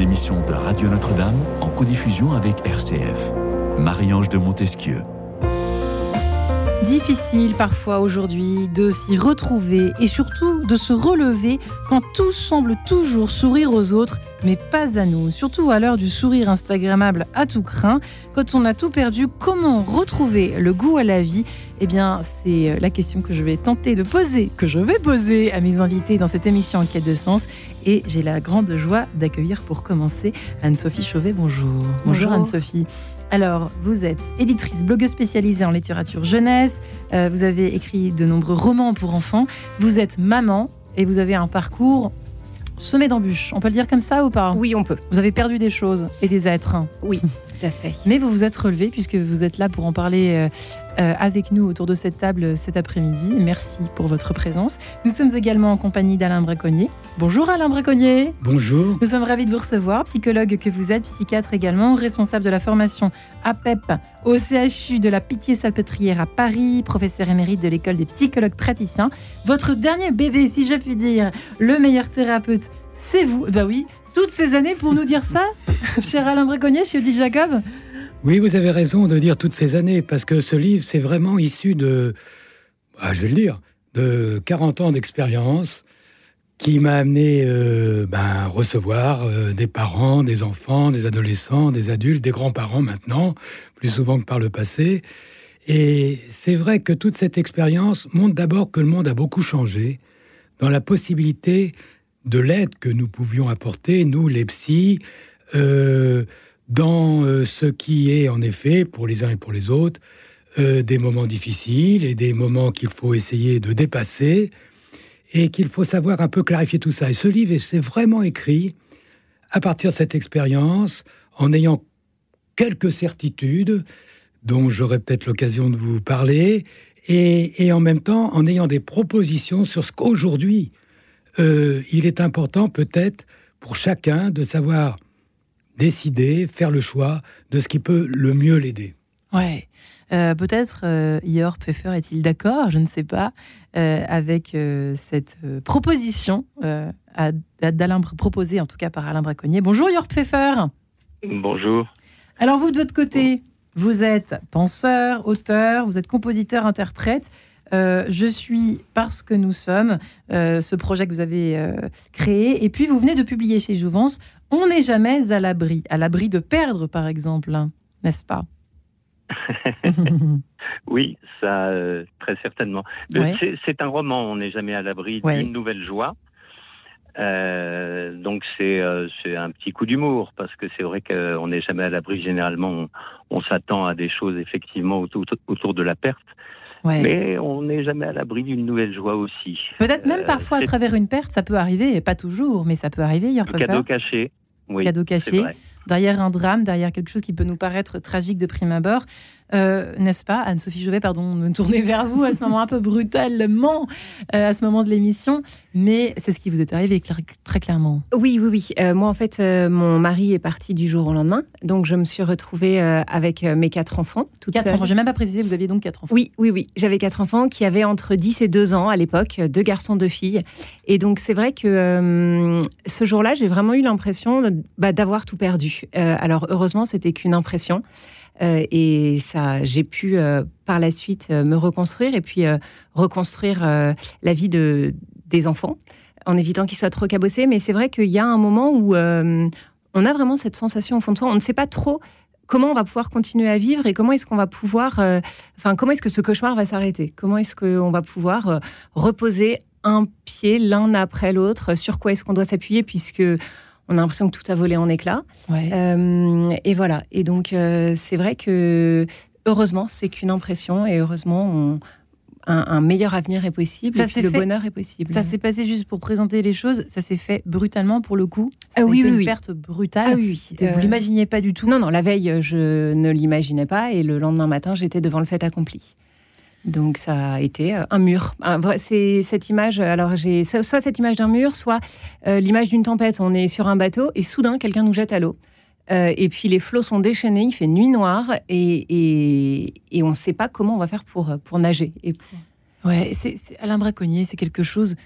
émission de Radio Notre-Dame en codiffusion avec RCF. Marie-Ange de Montesquieu. Difficile parfois aujourd'hui de s'y retrouver et surtout de se relever quand tout semble toujours sourire aux autres, mais pas à nous. Surtout à l'heure du sourire Instagrammable à tout craint. Quand on a tout perdu, comment retrouver le goût à la vie? Eh bien, c'est la question que je vais tenter de poser, que je vais poser à mes invités dans cette émission en quête de sens. Et j'ai la grande joie d'accueillir pour commencer Anne-Sophie Chauvet. Bonjour. Bonjour, Bonjour. Anne-Sophie. Alors, vous êtes éditrice, blogueuse spécialisée en littérature jeunesse. Euh, vous avez écrit de nombreux romans pour enfants. Vous êtes maman et vous avez un parcours semé d'embûches. On peut le dire comme ça ou pas? Oui, on peut. Vous avez perdu des choses et des êtres. Oui, tout à fait. Mais vous vous êtes relevé puisque vous êtes là pour en parler euh, avec nous autour de cette table euh, cet après-midi. Merci pour votre présence. Nous sommes également en compagnie d'Alain Braconnier. Bonjour Alain Braconnier. Bonjour. Nous sommes ravis de vous recevoir, psychologue que vous êtes, psychiatre également, responsable de la formation APEP au CHU de la Pitié-Salpêtrière à Paris, professeur émérite de l'école des psychologues praticiens. Votre dernier bébé, si je puis dire, le meilleur thérapeute, c'est vous. Bah oui, toutes ces années pour nous dire ça, cher Alain Braconnier, chez Odile Jacob. Oui, vous avez raison de dire toutes ces années, parce que ce livre, c'est vraiment issu de, ah, je vais le dire, de 40 ans d'expérience qui m'a amené euh, ben, recevoir euh, des parents, des enfants, des adolescents, des adultes, des grands-parents maintenant, plus souvent que par le passé. Et c'est vrai que toute cette expérience montre d'abord que le monde a beaucoup changé dans la possibilité de l'aide que nous pouvions apporter, nous les psys, euh, dans euh, ce qui est en effet, pour les uns et pour les autres, euh, des moments difficiles et des moments qu'il faut essayer de dépasser et qu'il faut savoir un peu clarifier tout ça. Et ce livre, c'est vraiment écrit à partir de cette expérience, en ayant quelques certitudes dont j'aurai peut-être l'occasion de vous parler, et, et, en même temps en ayant des propositions sur ce qu'aujourd'hui, euh, il est important peut-être pour chacun de savoir décider, faire le choix de ce qui peut le mieux l'aider. Ouais. Euh, Peut-être euh, Yor Pfeffer est-il d'accord, je ne sais pas, euh, avec euh, cette euh, proposition euh, à- à- d'Alain proposée en tout cas par Alain Braconnier. Bonjour Yor Pfeffer. Bonjour. Alors vous de votre côté, vous êtes penseur, auteur, vous êtes compositeur, interprète. Euh, je suis parce que nous sommes euh, ce projet que vous avez euh, créé et puis vous venez de publier chez Jouvence. On n'est jamais à l'abri, à l'abri de perdre par exemple, hein, n'est-ce pas Oui, ça, euh, très certainement. Ouais. c'est- un roman, on n'est jamais à l'abri Ouais. d'une nouvelle joie. Euh, donc c'est euh, c'est un petit coup d'humour parce que c'est vrai qu'on n'est jamais à l'abri. Généralement, on, on s'attend à des choses effectivement autour, autour de la perte, Ouais. mais on n'est jamais à l'abri d'une nouvelle joie aussi. Peut-être même Euh, parfois à travers une perte, ça peut arriver, et pas toujours, mais ça peut arriver. Le Pfeffer. cadeau caché. Oui, cadeau caché, derrière un drame, derrière quelque chose qui peut nous paraître tragique de prime abord. Euh, N'est-ce pas, Anne-Sophie Jovet, pardon, de me tourner vers vous à ce moment un peu brutalement, euh, à ce moment de l'émission, mais c'est ce qui vous est arrivé très clairement. Oui, oui, oui. Euh, moi, en fait, mon mari est parti du jour au lendemain. Donc, je me suis retrouvée avec mes quatre enfants. Quatre seule. enfants, j'ai même pas précisé, vous aviez donc quatre enfants. Oui, oui, oui. J'avais quatre enfants qui avaient entre 10 et 2 ans à l'époque, deux garçons, deux filles. Et donc, c'est vrai que ce jour-là, j'ai vraiment eu l'impression bah, d'avoir tout perdu. Alors, heureusement, c'était qu'une impression. Euh, et ça, j'ai pu euh, par la suite euh, me reconstruire et puis reconstruire la vie de, des enfants en évitant qu'ils soient trop cabossés. Mais c'est vrai qu'il y a un moment où on a vraiment cette sensation au fond de soi. On ne sait pas trop comment on va pouvoir continuer à vivre et comment est-ce qu'on va pouvoir, enfin, comment est-ce que ce cauchemar va s'arrêter? Comment est-ce qu'on va pouvoir reposer un pied l'un après l'autre? Sur quoi est-ce qu'on doit s'appuyer puisque on a l'impression que tout a volé en éclats. Ouais. Euh, et voilà. Et donc, euh, c'est vrai que heureusement, c'est qu'une impression et heureusement, on- un, un meilleur avenir est possible Ça et puis le fait- bonheur est possible. Ça s'est passé juste pour présenter les choses, ça s'est fait brutalement pour le coup. Ça Ah oui, oui, une oui. perte brutale. Ah oui. C'était- Vous Euh, l'imaginiez pas du tout. Non, non, la veille, je ne l'imaginais pas et le lendemain matin, j'étais devant le fait accompli. Donc ça a été euh, un mur. C'est cette image. Alors j'ai so- soit cette image d'un mur, soit euh, l'image d'une tempête. On est sur un bateau et soudain quelqu'un nous jette à l'eau. Euh, et puis les flots sont déchaînés, il fait nuit noire et, on ne sait pas comment on va faire pour, pour nager. Et Ouais, c'est- Alain Braconnier, c'est quelque chose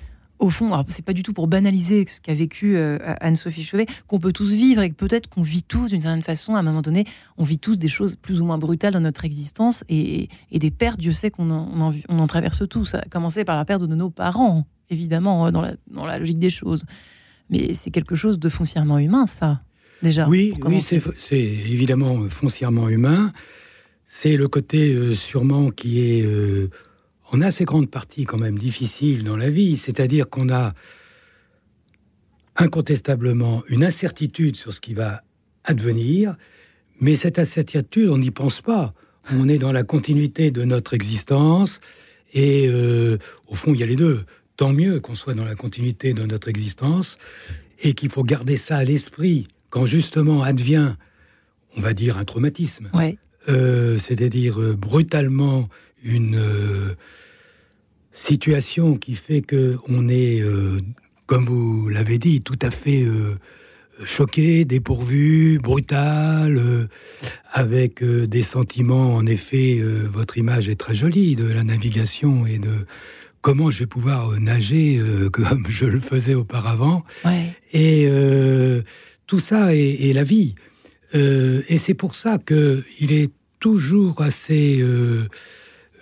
au fond, c'est pas du tout pour banaliser ce qu'a vécu euh, Anne-Sophie Chauvet, qu'on peut tous vivre et que peut-être qu'on vit tous d'une certaine façon, à un moment donné, on vit tous des choses plus ou moins brutales dans notre existence et, des pertes, Dieu sait qu'on en, on en, traverse tous, à commencer par la perte de nos parents, évidemment, dans la, dans la logique des choses. Mais c'est quelque chose de foncièrement humain, ça, déjà. Oui, oui c'est évidemment foncièrement humain. C'est le côté euh, sûrement qui est euh, en assez grande partie quand même difficile dans la vie, c'est-à-dire qu'on a incontestablement une incertitude sur ce qui va advenir, mais cette incertitude, on n'y pense pas. On est dans la continuité de notre existence, et euh, au fond, il y a les deux. Tant mieux qu'on soit dans la continuité de notre existence, et qu'il faut garder ça à l'esprit quand justement advient, on va dire, un traumatisme. Euh, c'est-à-dire euh, brutalement une euh, situation qui fait que on est, comme vous l'avez dit, tout à fait choqué, dépourvu, brutal, avec des sentiments. En effet, votre image est très jolie de la navigation et de comment je vais pouvoir nager comme je le faisais auparavant. Et tout ça est la vie. Euh, et c'est pour ça qu'il est toujours assez euh, euh,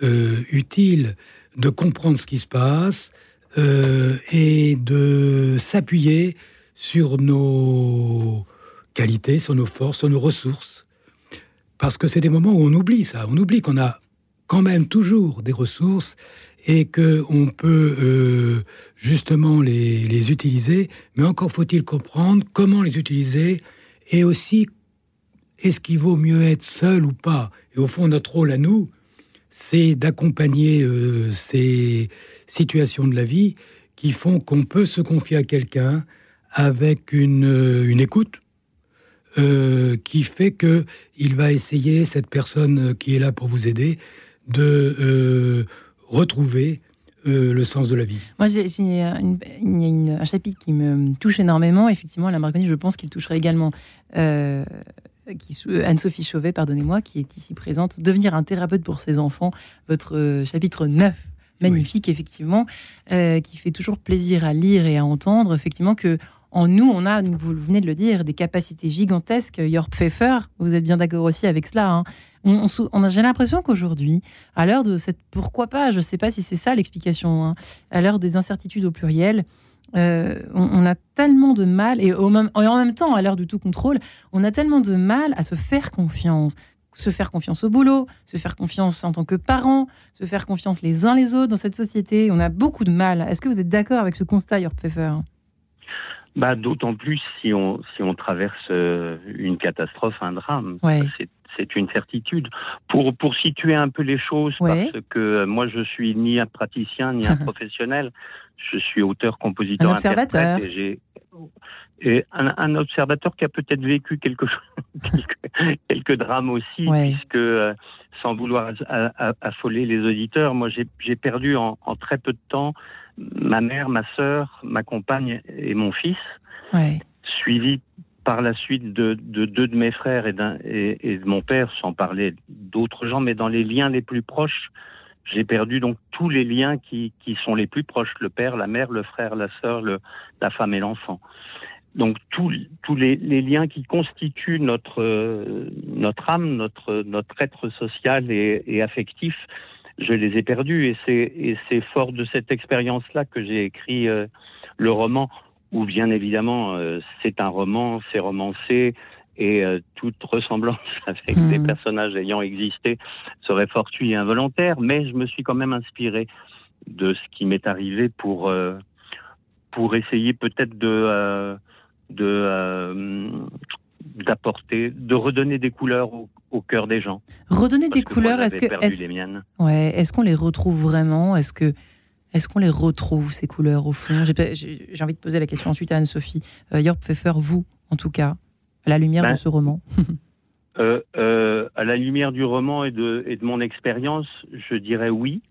utile de comprendre ce qui se passe et de s'appuyer sur nos qualités, sur nos forces, sur nos ressources. Parce que c'est des moments où on oublie ça. On oublie qu'on a quand même toujours des ressources et qu'on peut justement les, les, utiliser, mais encore faut-il comprendre comment les utiliser et aussi est-ce qu'il vaut mieux être seul ou pas Et au fond, notre rôle à nous, c'est d'accompagner euh, ces situations de la vie qui font qu'on peut se confier à quelqu'un avec une, euh, une écoute euh, qui fait que il va essayer cette personne qui est là pour vous aider de retrouver le sens de la vie. Moi, il y a un chapitre qui me touche énormément. Effectivement, la Marconi, je pense qu'il toucherait également Anne-Sophie Chauvet, pardonnez-moi, qui est ici présente, devenir un thérapeute pour ses enfants, votre euh, chapitre 9 magnifique, effectivement, euh, qui fait toujours plaisir à lire et à entendre, effectivement, que en nous, on a, vous venez de le dire, des capacités gigantesques. York Pfeffer, vous êtes bien d'accord aussi avec cela. Hein. On, on, j'ai l'impression qu'aujourd'hui, à l'heure de cette pourquoi pas, je ne sais pas si c'est ça l'explication, hein, à l'heure des incertitudes au pluriel, euh, on, a tellement de mal, et, en même temps, à l'heure du tout contrôle, on a tellement de mal à se faire confiance. Se faire confiance au boulot, se faire confiance en tant que parent, se faire confiance les uns les autres dans cette société. On a beaucoup de mal. Est-ce que vous êtes d'accord avec ce constat, Jörg Pfeffer? Bah, D'autant plus si on, si on traverse euh, une catastrophe, un drame. C'est une certitude. Pour, pour situer un peu les choses, parce que euh, moi je suis ni un praticien ni un professionnel, je suis auteur, compositeur, un observateur. et et un, observateur qui a peut-être vécu quelque quelques, quelques drames aussi, puisque euh, sans vouloir affoler les auditeurs, moi j'ai perdu en, en, très peu de temps ma mère, ma sœur, ma compagne et mon fils, suivi par la suite de, deux de mes frères et, et, et, de mon père, sans parler d'autres gens, mais dans les liens les plus proches, j'ai perdu donc tous les liens qui, qui, sont les plus proches, le père, la mère, le frère, la sœur, le, la femme et l'enfant. Donc tous, les, les, liens qui constituent notre, euh, notre âme, notre, notre être social et, et affectif, je les ai perdus. Et c'est, et c'est fort de cette expérience-là que j'ai écrit euh, le roman, où bien évidemment euh, c'est un roman, c'est romancé, et euh, toute ressemblance avec des hmm. personnages ayant existé serait fortuite et involontaire, mais je me suis quand même inspiré de ce qui m'est arrivé pour, pour essayer peut-être de, de d'apporter, de redonner des couleurs au, cœur des gens. Redonner des couleurs, est-ce que est ouais, est-ce qu'on les retrouve vraiment? Est-ce que est-ce qu'on les retrouve ces couleurs au fond? J'ai envie de poser la question ensuite à Anne-Sophie. Euh, Jörg Pfeffer, vous, en tout cas, à la lumière de ben, ce roman. Euh, euh, à la lumière du roman et de, et de mon expérience, je dirais oui.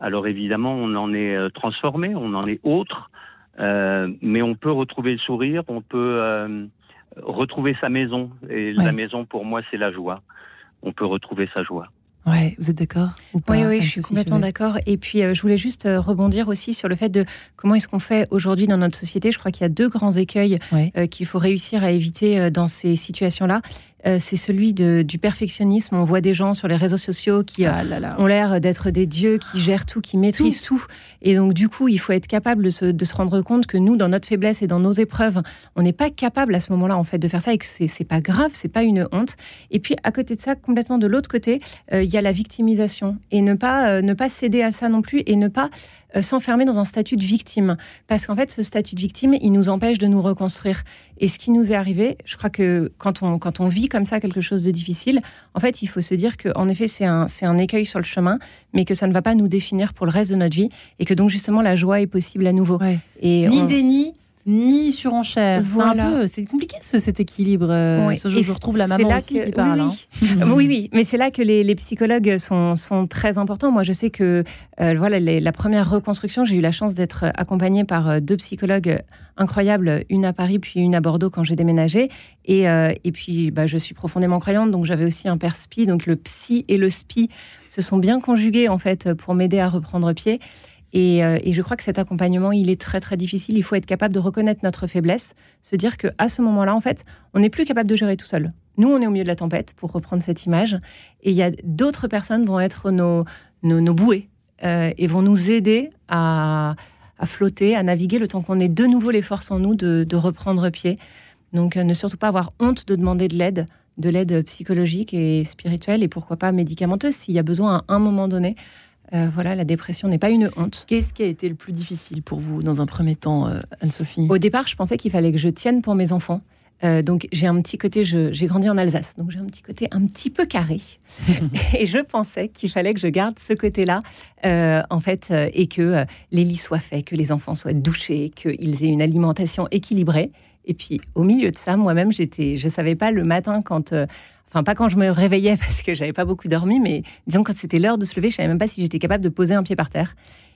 Alors évidemment, on en est euh, transformé, on en est autre, mais on peut retrouver le sourire, on peut retrouver sa maison. Et la maison, pour moi, c'est la joie. On peut retrouver sa joie. Ouais, vous êtes d'accord Oui, oui, je suis complètement d'accord. Et puis, euh, je voulais juste euh, rebondir aussi sur le fait de comment est-ce qu'on fait aujourd'hui dans notre société. Je crois qu'il y a deux grands écueils euh, qu'il faut réussir à éviter dans ces situations-là. Euh, c'est celui du perfectionnisme. On voit des gens sur les réseaux sociaux qui euh, ah ont l'air d'être des dieux, qui gèrent tout, qui maîtrisent tout. Et donc, du coup, il faut être capable de se, rendre compte que nous, dans notre faiblesse et dans nos épreuves, on n'est pas capable à ce moment-là, en fait, de faire ça et que c'est pas grave, c'est pas une honte. Et puis, à côté de ça, complètement de l'autre côté, euh, il y a la victimisation et ne pas, ne pas céder à ça non plus et ne pas euh, s'enfermer dans un statut de victime. Parce qu'en fait, ce statut de victime, il nous empêche de nous reconstruire. Et ce qui nous est arrivé, je crois que quand on, quand on vit comme ça quelque chose de difficile, en fait, il faut se dire qu'en effet, c'est un, c'est un écueil sur le chemin, mais que ça ne va pas nous définir pour le reste de notre vie. Et que donc, justement, la joie est possible à nouveau. Et ni déni, ni surenchère. Voilà. C'est compliqué ce, cet équilibre. Euh, ce jour, je retrouve la maman aussi qui parle. Hein. Oui, oui. mais c'est là que les, psychologues sont, sont, très importants. Moi, je sais que euh, voilà, la première reconstruction, j'ai eu la chance d'être accompagnée par euh, deux psychologues incroyables, une à Paris puis une à Bordeaux quand j'ai déménagé. Et, et puis, bah, je suis profondément croyante, donc j'avais aussi un père spi, donc le psy et le spi se sont bien conjugués en fait pour m'aider à reprendre pied. Euh, et, je crois que cet accompagnement, il est très très difficile. Il faut être capable de reconnaître notre faiblesse, se dire que à ce moment-là, en fait, on n'est plus capable de gérer tout seul. Nous, on est au milieu de la tempête, pour reprendre cette image, et il y a d'autres personnes vont être nos, nos, bouées euh, et vont nous aider à, flotter, à naviguer le temps qu'on ait de nouveau les forces en nous de, reprendre pied. Donc, euh, ne surtout pas avoir honte de demander de l'aide, de l'aide psychologique et spirituelle, et pourquoi pas médicamenteuse s'il y a besoin à un moment donné. Euh, voilà, la dépression n'est pas une honte. Qu'est-ce qui a été le plus difficile pour vous dans un premier temps, euh, Anne-Sophie Au départ, je pensais qu'il fallait que je tienne pour mes enfants. Euh, donc j'ai un petit côté, j'ai grandi en Alsace, donc j'ai un petit côté un petit peu carré. et je pensais qu'il fallait que je garde ce côté-là, en fait, et que les lits soient faits, que les enfants soient douchés, qu'ils aient une alimentation équilibrée. Et puis au milieu de ça, moi-même, j'étais, je savais pas le matin quand Enfin, pas quand je me réveillais parce que j'avais pas beaucoup dormi, mais disons quand c'était l'heure de se lever, je savais même pas si j'étais capable de poser un pied par terre.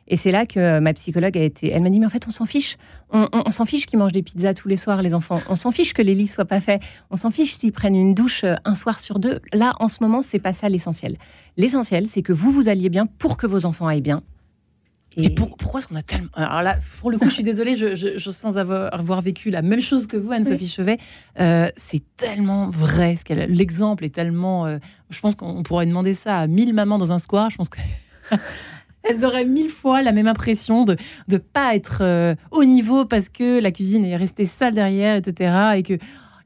Et c'est là que euh, ma psychologue a été. Elle m'a dit, mais en fait, on s'en fiche. On, s'en fiche qu'ils mangent des pizzas tous les soirs, les enfants. On s'en fiche que les lits soient pas faits. On s'en fiche s'ils prennent une douche euh, un soir sur deux. Là, en ce moment, c'est pas ça l'essentiel. L'essentiel, c'est que vous vous alliez bien pour que vos enfants aillent bien. Et, pourquoi est-ce qu'on a tellement. Alors là, pour le coup, je suis désolée, je, je, sans avoir, avoir, vécu la même chose que vous, Anne-Sophie Chevet. Euh, c'est tellement vrai. Ce L'exemple est tellement. Euh, je pense qu'on pourrait demander ça à mille mamans dans un square. Je pense que. elles auraient mille fois la même impression de ne pas être euh, au niveau parce que la cuisine est restée sale derrière, etc. Et que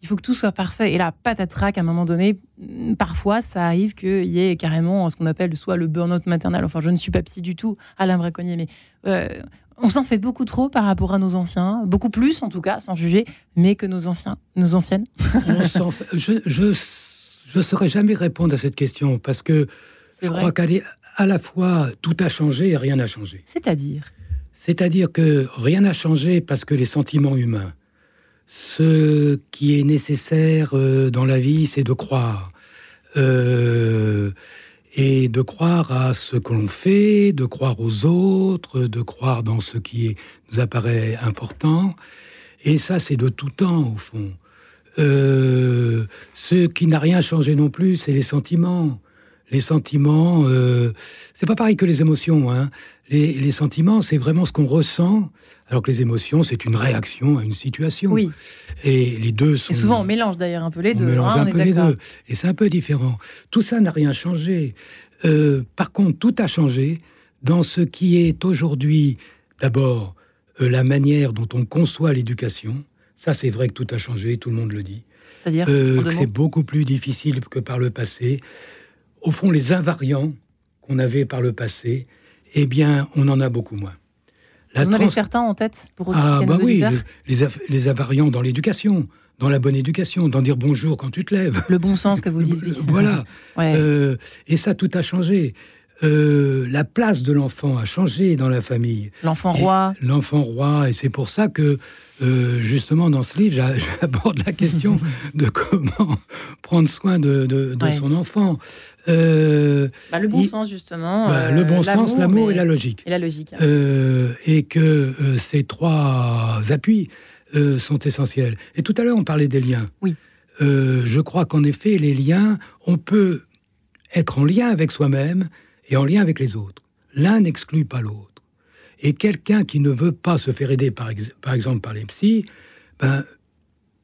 il faut que tout soit parfait. Et là, patatrac, à un moment donné, mm, parfois, ça arrive qu'il y ait carrément ce qu'on appelle soit le burn-out maternel. Enfin, je ne suis pas psy du tout, Alain Braconnier, mais euh, on s'en fait beaucoup trop par rapport à nos anciens, beaucoup plus en tout cas, sans juger, mais que nos anciens, nos anciennes. je ne saurais jamais répondre à cette question parce que je crois qu'à à la fois tout a changé et rien n'a changé. C'est-à-dire? C'est-à-dire que rien n'a changé parce que les sentiments humains ce qui est nécessaire euh, dans la vie, c'est de croire. Euh, et de croire à ce que l'on fait, de croire aux autres, de croire dans ce qui nous apparaît important. Et ça, c'est de tout temps, au fond. Euh, ce qui n'a rien changé non plus, c'est les sentiments. Les sentiments, c'est pas pareil que les émotions. Hein. Les, sentiments, c'est vraiment ce qu'on ressent, alors que les émotions, c'est une réaction à une situation. Oui. Et les deux sont. Et souvent, on mélange d'ailleurs un peu les deux. On mélange hein, un peu les deux. Et c'est un peu différent. Tout ça n'a rien changé. Euh, par contre, tout a changé dans ce qui est aujourd'hui, d'abord, euh, la manière dont on conçoit l'éducation. Ça, c'est vrai que tout a changé, tout le monde le dit. C'est-à-dire euh, que c'est beaucoup plus difficile que par le passé. Au fond, les invariants qu'on avait par le passé, eh bien, on en a beaucoup moins. Vous en avez certains en tête pour Ah, bah oui, les, les, avariants dans l'éducation, dans la bonne éducation, d'en dire bonjour quand tu te lèves. Le bon sens que vous dites. voilà. Euh, et ça, tout a changé. Euh, la place de l'enfant a changé dans la famille. L'enfant roi. L'enfant roi, et c'est pour ça que euh, justement dans ce livre, j'aborde la question de comment prendre soin de, son enfant. Euh, bah, le bon sens justement. Bah, le bon sens, l'amour et la logique. Et la logique. Hein. et que ces trois appuis sont essentiels. Et tout à l'heure, on parlait des liens. Oui. je crois qu'en effet, les liens, on peut être en lien avec soi-même et en lien avec les autres. L'un n'exclut pas l'autre. Et quelqu'un qui ne veut pas se faire aider, par, exemple, par les psys, ben,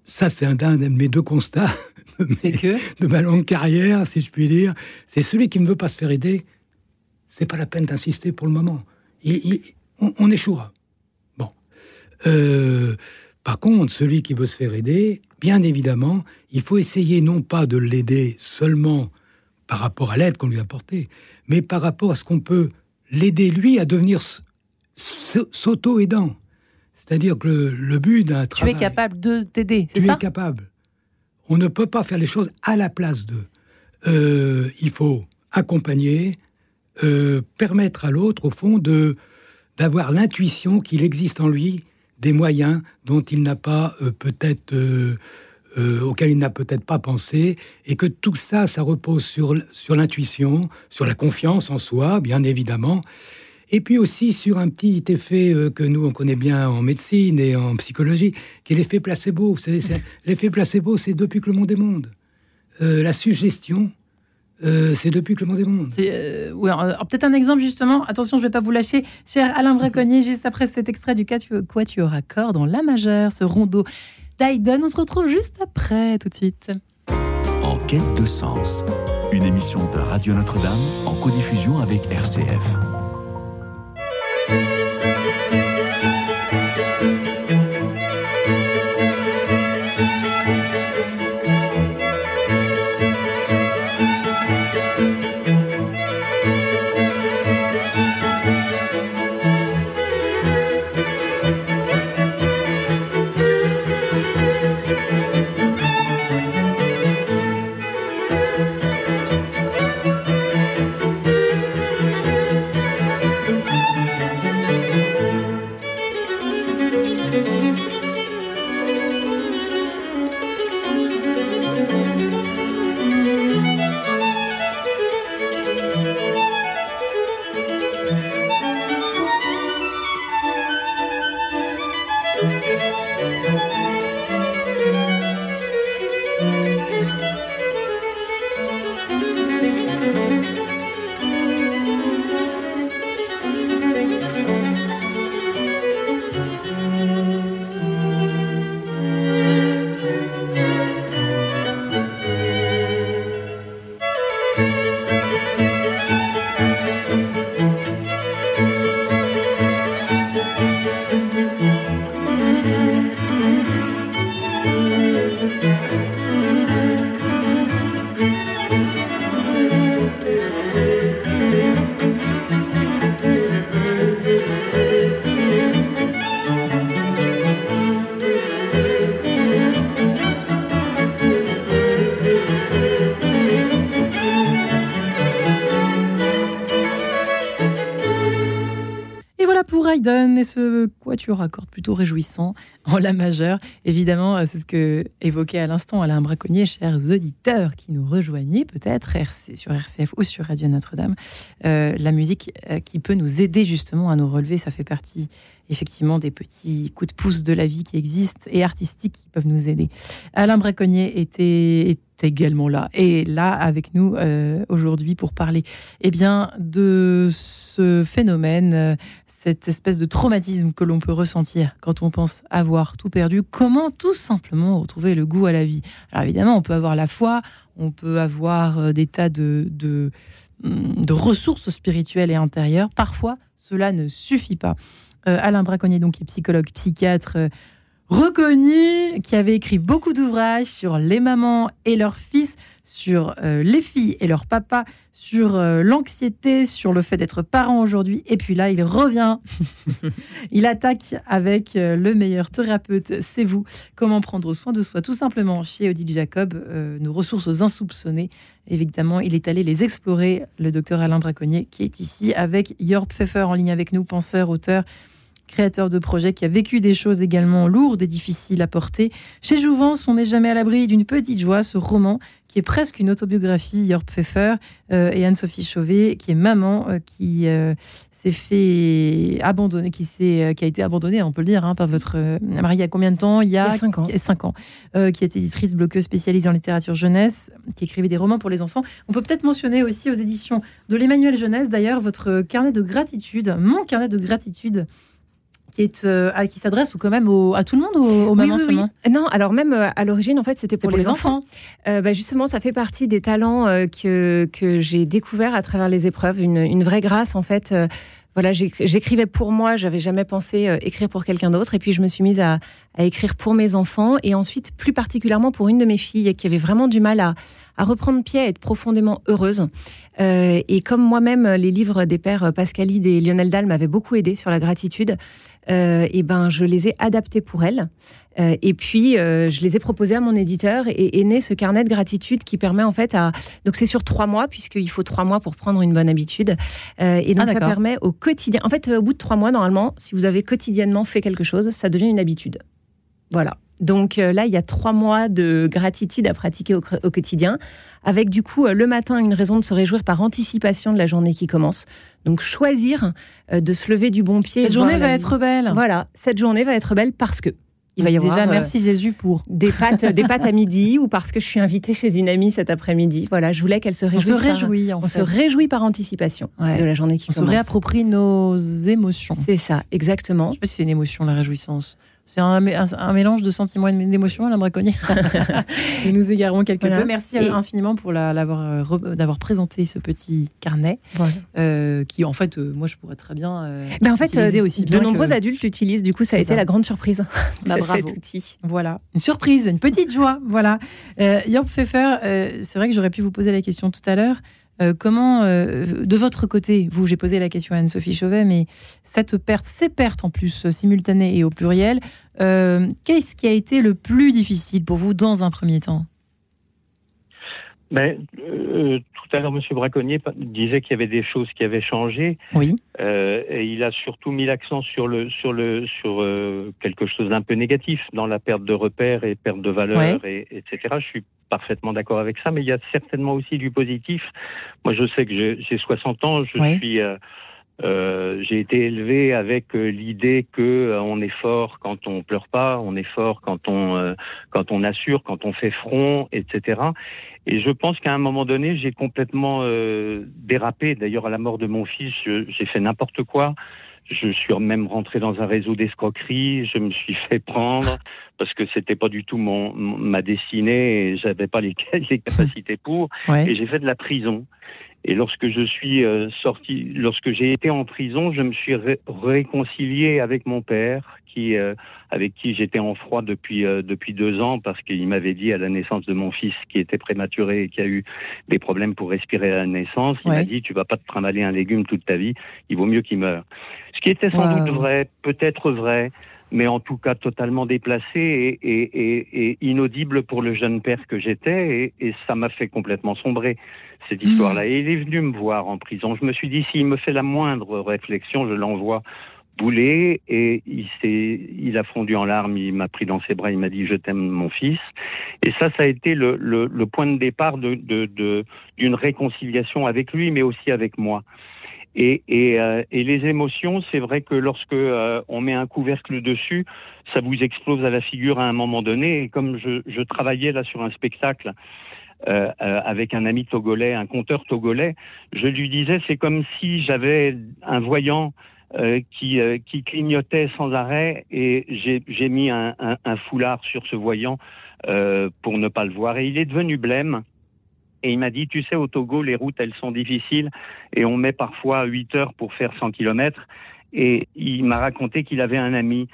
ça, c'est un, de mes deux constats de, ma longue carrière, si je puis dire. C'est celui qui ne veut pas se faire aider, c'est pas la peine d'insister pour le moment. on, échouera. Bon. Euh, par contre, celui qui veut se faire aider, bien évidemment, il faut essayer non pas de l'aider seulement par rapport à l'aide qu'on lui a apportée, mais par rapport à ce qu'on peut l'aider lui à devenir s'auto-aidant. C'est-à-dire que le, but d'un travail... Tu es capable de t'aider, c'est ça Tu es capable. On ne peut pas faire les choses à la place d'eux. Euh, il faut accompagner, euh, permettre à l'autre, au fond, de d'avoir l'intuition qu'il existe en lui des moyens dont il n'a pas euh, peut-être auxquels il n'a peut-être pas pensé, et que tout ça, ça repose sur, sur l'intuition, sur la confiance en soi, bien évidemment, et puis aussi sur un petit effet euh, que nous, on connaît bien en médecine et en psychologie, qui est l'effet placebo. L'effet placebo, c'est depuis que le monde est monde. Euh, la suggestion, euh, c'est depuis que le monde est monde. Peut-être un exemple justement, attention, je ne vais pas vous lâcher, cher Alain Braconnier, juste après cet extrait du Quatuor à corps dans La majeure, ce rondeau d'Aiden. On se retrouve juste après, tout de suite. En quête de sens, une émission de Radio Notre-Dame en codiffusion avec RCF. Et ce quatuor accorde plutôt réjouissant en la majeure. Évidemment, euh, c'est ce que évoquait à l'instant Alain Braconnier, chers auditeurs qui nous rejoignaient peut-être sur RCF ou sur Radio Notre-Dame. Euh, la musique euh, qui peut nous aider justement à nous relever, ça fait partie effectivement des petits coups de pouce de la vie qui existent et artistiques qui peuvent nous aider. Alain Braconnier était, également là et là avec nous aujourd'hui pour parler eh bien, de ce phénomène cette espèce de traumatisme que l'on peut ressentir quand on pense avoir tout perdu, comment tout simplement retrouver le goût à la vie? Alors évidemment, on peut avoir la foi, on peut avoir euh, des tas hum, de ressources spirituelles et intérieures. Parfois, cela ne suffit pas. Euh, Alain Braconnier, donc, est psychologue, psychiatre, euh, reconnu, qui avait écrit beaucoup d'ouvrages sur les mamans et leurs fils, sur euh, les filles et leur papa, sur euh, l'anxiété, sur le fait d'être parent aujourd'hui. Et puis là, il revient. il attaque avec euh, le meilleur thérapeute, c'est vous. Comment prendre soin de soi, tout simplement, chez Odile Jacob, nos ressources insoupçonnées. Évidemment, il est allé les explorer, le docteur Alain Braconnier, qui est ici avec Jorp Pfeffer en ligne avec nous, penseur, auteur créateur de projet qui a vécu des choses également lourdes et difficiles à porter. Chez Jouvence, on n'est jamais à l'abri d'une petite joie, ce roman qui est presque une autobiographie, Jörg Pfeffer euh, et Anne-Sophie Chauvet, qui est maman, euh, qui euh, s'est fait abandonner, qui, s'est, qui a été abandonnée, on peut le dire, hein, par votre mari il y a combien de temps? Il y a 5 ans. Cinq ans qui est éditrice bloqueuse spécialisée en littérature jeunesse, qui écrivait des romans pour les enfants. On peut peut-être mentionner aussi aux éditions de l'Emmanuel Jeunesse, d'ailleurs, votre carnet de gratitude, mon carnet de gratitude qui est euh, qui s'adresse quand même à tout le monde ou aux mamans seulement Non, alors même euh, à l'origine en fait c'était pour, les, enfants. Euh, bah, justement, ça fait partie des talents que que j'ai découvert à travers les épreuves, une, une vraie grâce en fait. voilà, j'écrivais pour moi, j'avais jamais pensé écrire pour quelqu'un d'autre, et puis je me suis mise à, à, écrire pour mes enfants, et ensuite plus particulièrement pour une de mes filles qui avait vraiment du mal à, à reprendre pied, à être profondément heureuse. Euh, et comme moi-même, les livres des pères Pascalide et Lionel Dahl m'avaient beaucoup aidé sur la gratitude, euh, et ben je les ai adaptés pour elle. Euh, et puis, euh, je les ai proposés à mon éditeur et est né ce carnet de gratitude qui permet en fait à. Donc, c'est sur trois mois, puisqu'il faut trois mois pour prendre une bonne habitude. Euh, et donc, ah, ça permet au quotidien. En fait, au bout de trois mois, normalement, si vous avez quotidiennement fait quelque chose, ça devient une habitude. Voilà. Donc euh, là, il y a trois mois de gratitude à pratiquer au, quotidien, avec du coup euh, le matin une raison de se réjouir par anticipation de la journée qui commence. Donc choisir euh, de se lever du bon pied. Cette journée va être belle. Voilà, cette journée va être belle parce que. Il va y avoir déjà merci Jésus pour des pâtes, des pâtes à midi ou parce que je suis invitée chez une amie cet après-midi. Voilà, je voulais qu'elle se réjouisse. On se réjouit, par, on se réjouit par anticipation de la journée qui commence. On se réapproprie nos émotions. C'est ça, exactement. Je sais pas si c'est une émotion la réjouissance. C'est un, mélange de sentiments et d'émotions, Alain Braconnier. nous nous égarons quelque peu. Merci infiniment pour euh, d'avoir présenté ce petit carnet, euh, qui en fait, euh, moi, je pourrais très bien. Ben en fait, aussi de nombreux adultes l'utilisent. Du coup, ça a été la grande surprise bah, de cet outil. Voilà, une surprise, une petite joie. Voilà. Euh, Pfeffer, c'est vrai que j'aurais pu vous poser la question tout à l'heure. Euh, comment, euh, de votre côté, vous, j'ai posé la question à Anne-Sophie Chauvet, mais cette perte, ces pertes en plus simultanées et au pluriel, euh, qu'est-ce qui a été le plus difficile pour vous dans un premier temps? Ben, euh, tout à l'heure, M. Braconnier disait qu'il y avait des choses qui avaient changé. Oui. Euh, et il a surtout mis l'accent sur le sur le sur euh, quelque chose d'un peu négatif dans la perte de repères et perte de valeur et etc. Je suis parfaitement d'accord avec ça, mais il y a certainement aussi du positif. Moi, je sais que j'ai 60 ans, je suis euh, euh, j'ai été élevé avec euh, l'idée que euh, on est fort quand on pleure pas, on est fort quand on quand on assure, quand on fait front, etc. Et je pense qu'à un moment donné, j'ai complètement dérapé. D'ailleurs, à la mort de mon fils, j'ai fait n'importe quoi. Je suis même rentré dans un réseau d'escroquerie. Je me suis fait prendre parce que c'était pas du tout mon, ma destinée et j'avais pas les, les capacités pour. Et j'ai fait de la prison. Et lorsque je suis euh, sorti, lorsque j'ai été en prison, je me suis réconcilié avec mon père, qui, euh, avec qui j'étais en froid depuis euh, depuis deux ans, parce qu'il m'avait dit à la naissance de mon fils, qui était prématuré et qui a eu des problèmes pour respirer à la naissance, il m'a dit tu vas pas te trimballer un légume toute ta vie, il vaut mieux qu'il meure. Ce qui était sans doute vrai, peut-être vrai, mais en tout cas totalement déplacé et, et, et, inaudible pour le jeune père que j'étais, et, ça m'a fait complètement sombrer cette histoire-là. Mm. Et il est venu me voir en prison. Je me suis dit, s'il me fait la moindre réflexion, je l'envoie bouler et il s'est, il a fondu en larmes, il m'a pris dans ses bras, il m'a dit je t'aime mon fils. Et ça, ça a été le, le, le point de départ de, de, d'une réconciliation avec lui, mais aussi avec moi. Et, et, euh, et les émotions, c'est vrai que lorsque euh, on met un couvercle dessus, ça vous explose à la figure à un moment donné. Et comme je, je travaillais là sur un spectacle euh, euh, avec un ami togolais, un conteur togolais, je lui disais c'est comme si j'avais un voyant euh, qui, qui clignotait sans arrêt et j'ai mis un, un, un, foulard sur ce voyant pour ne pas le voir. Et il est devenu blême. Et il m'a dit, tu sais, au Togo, les routes, elles sont difficiles et on met parfois 8 heures pour faire 100 kilomètres. Et il m'a raconté qu'il avait un ami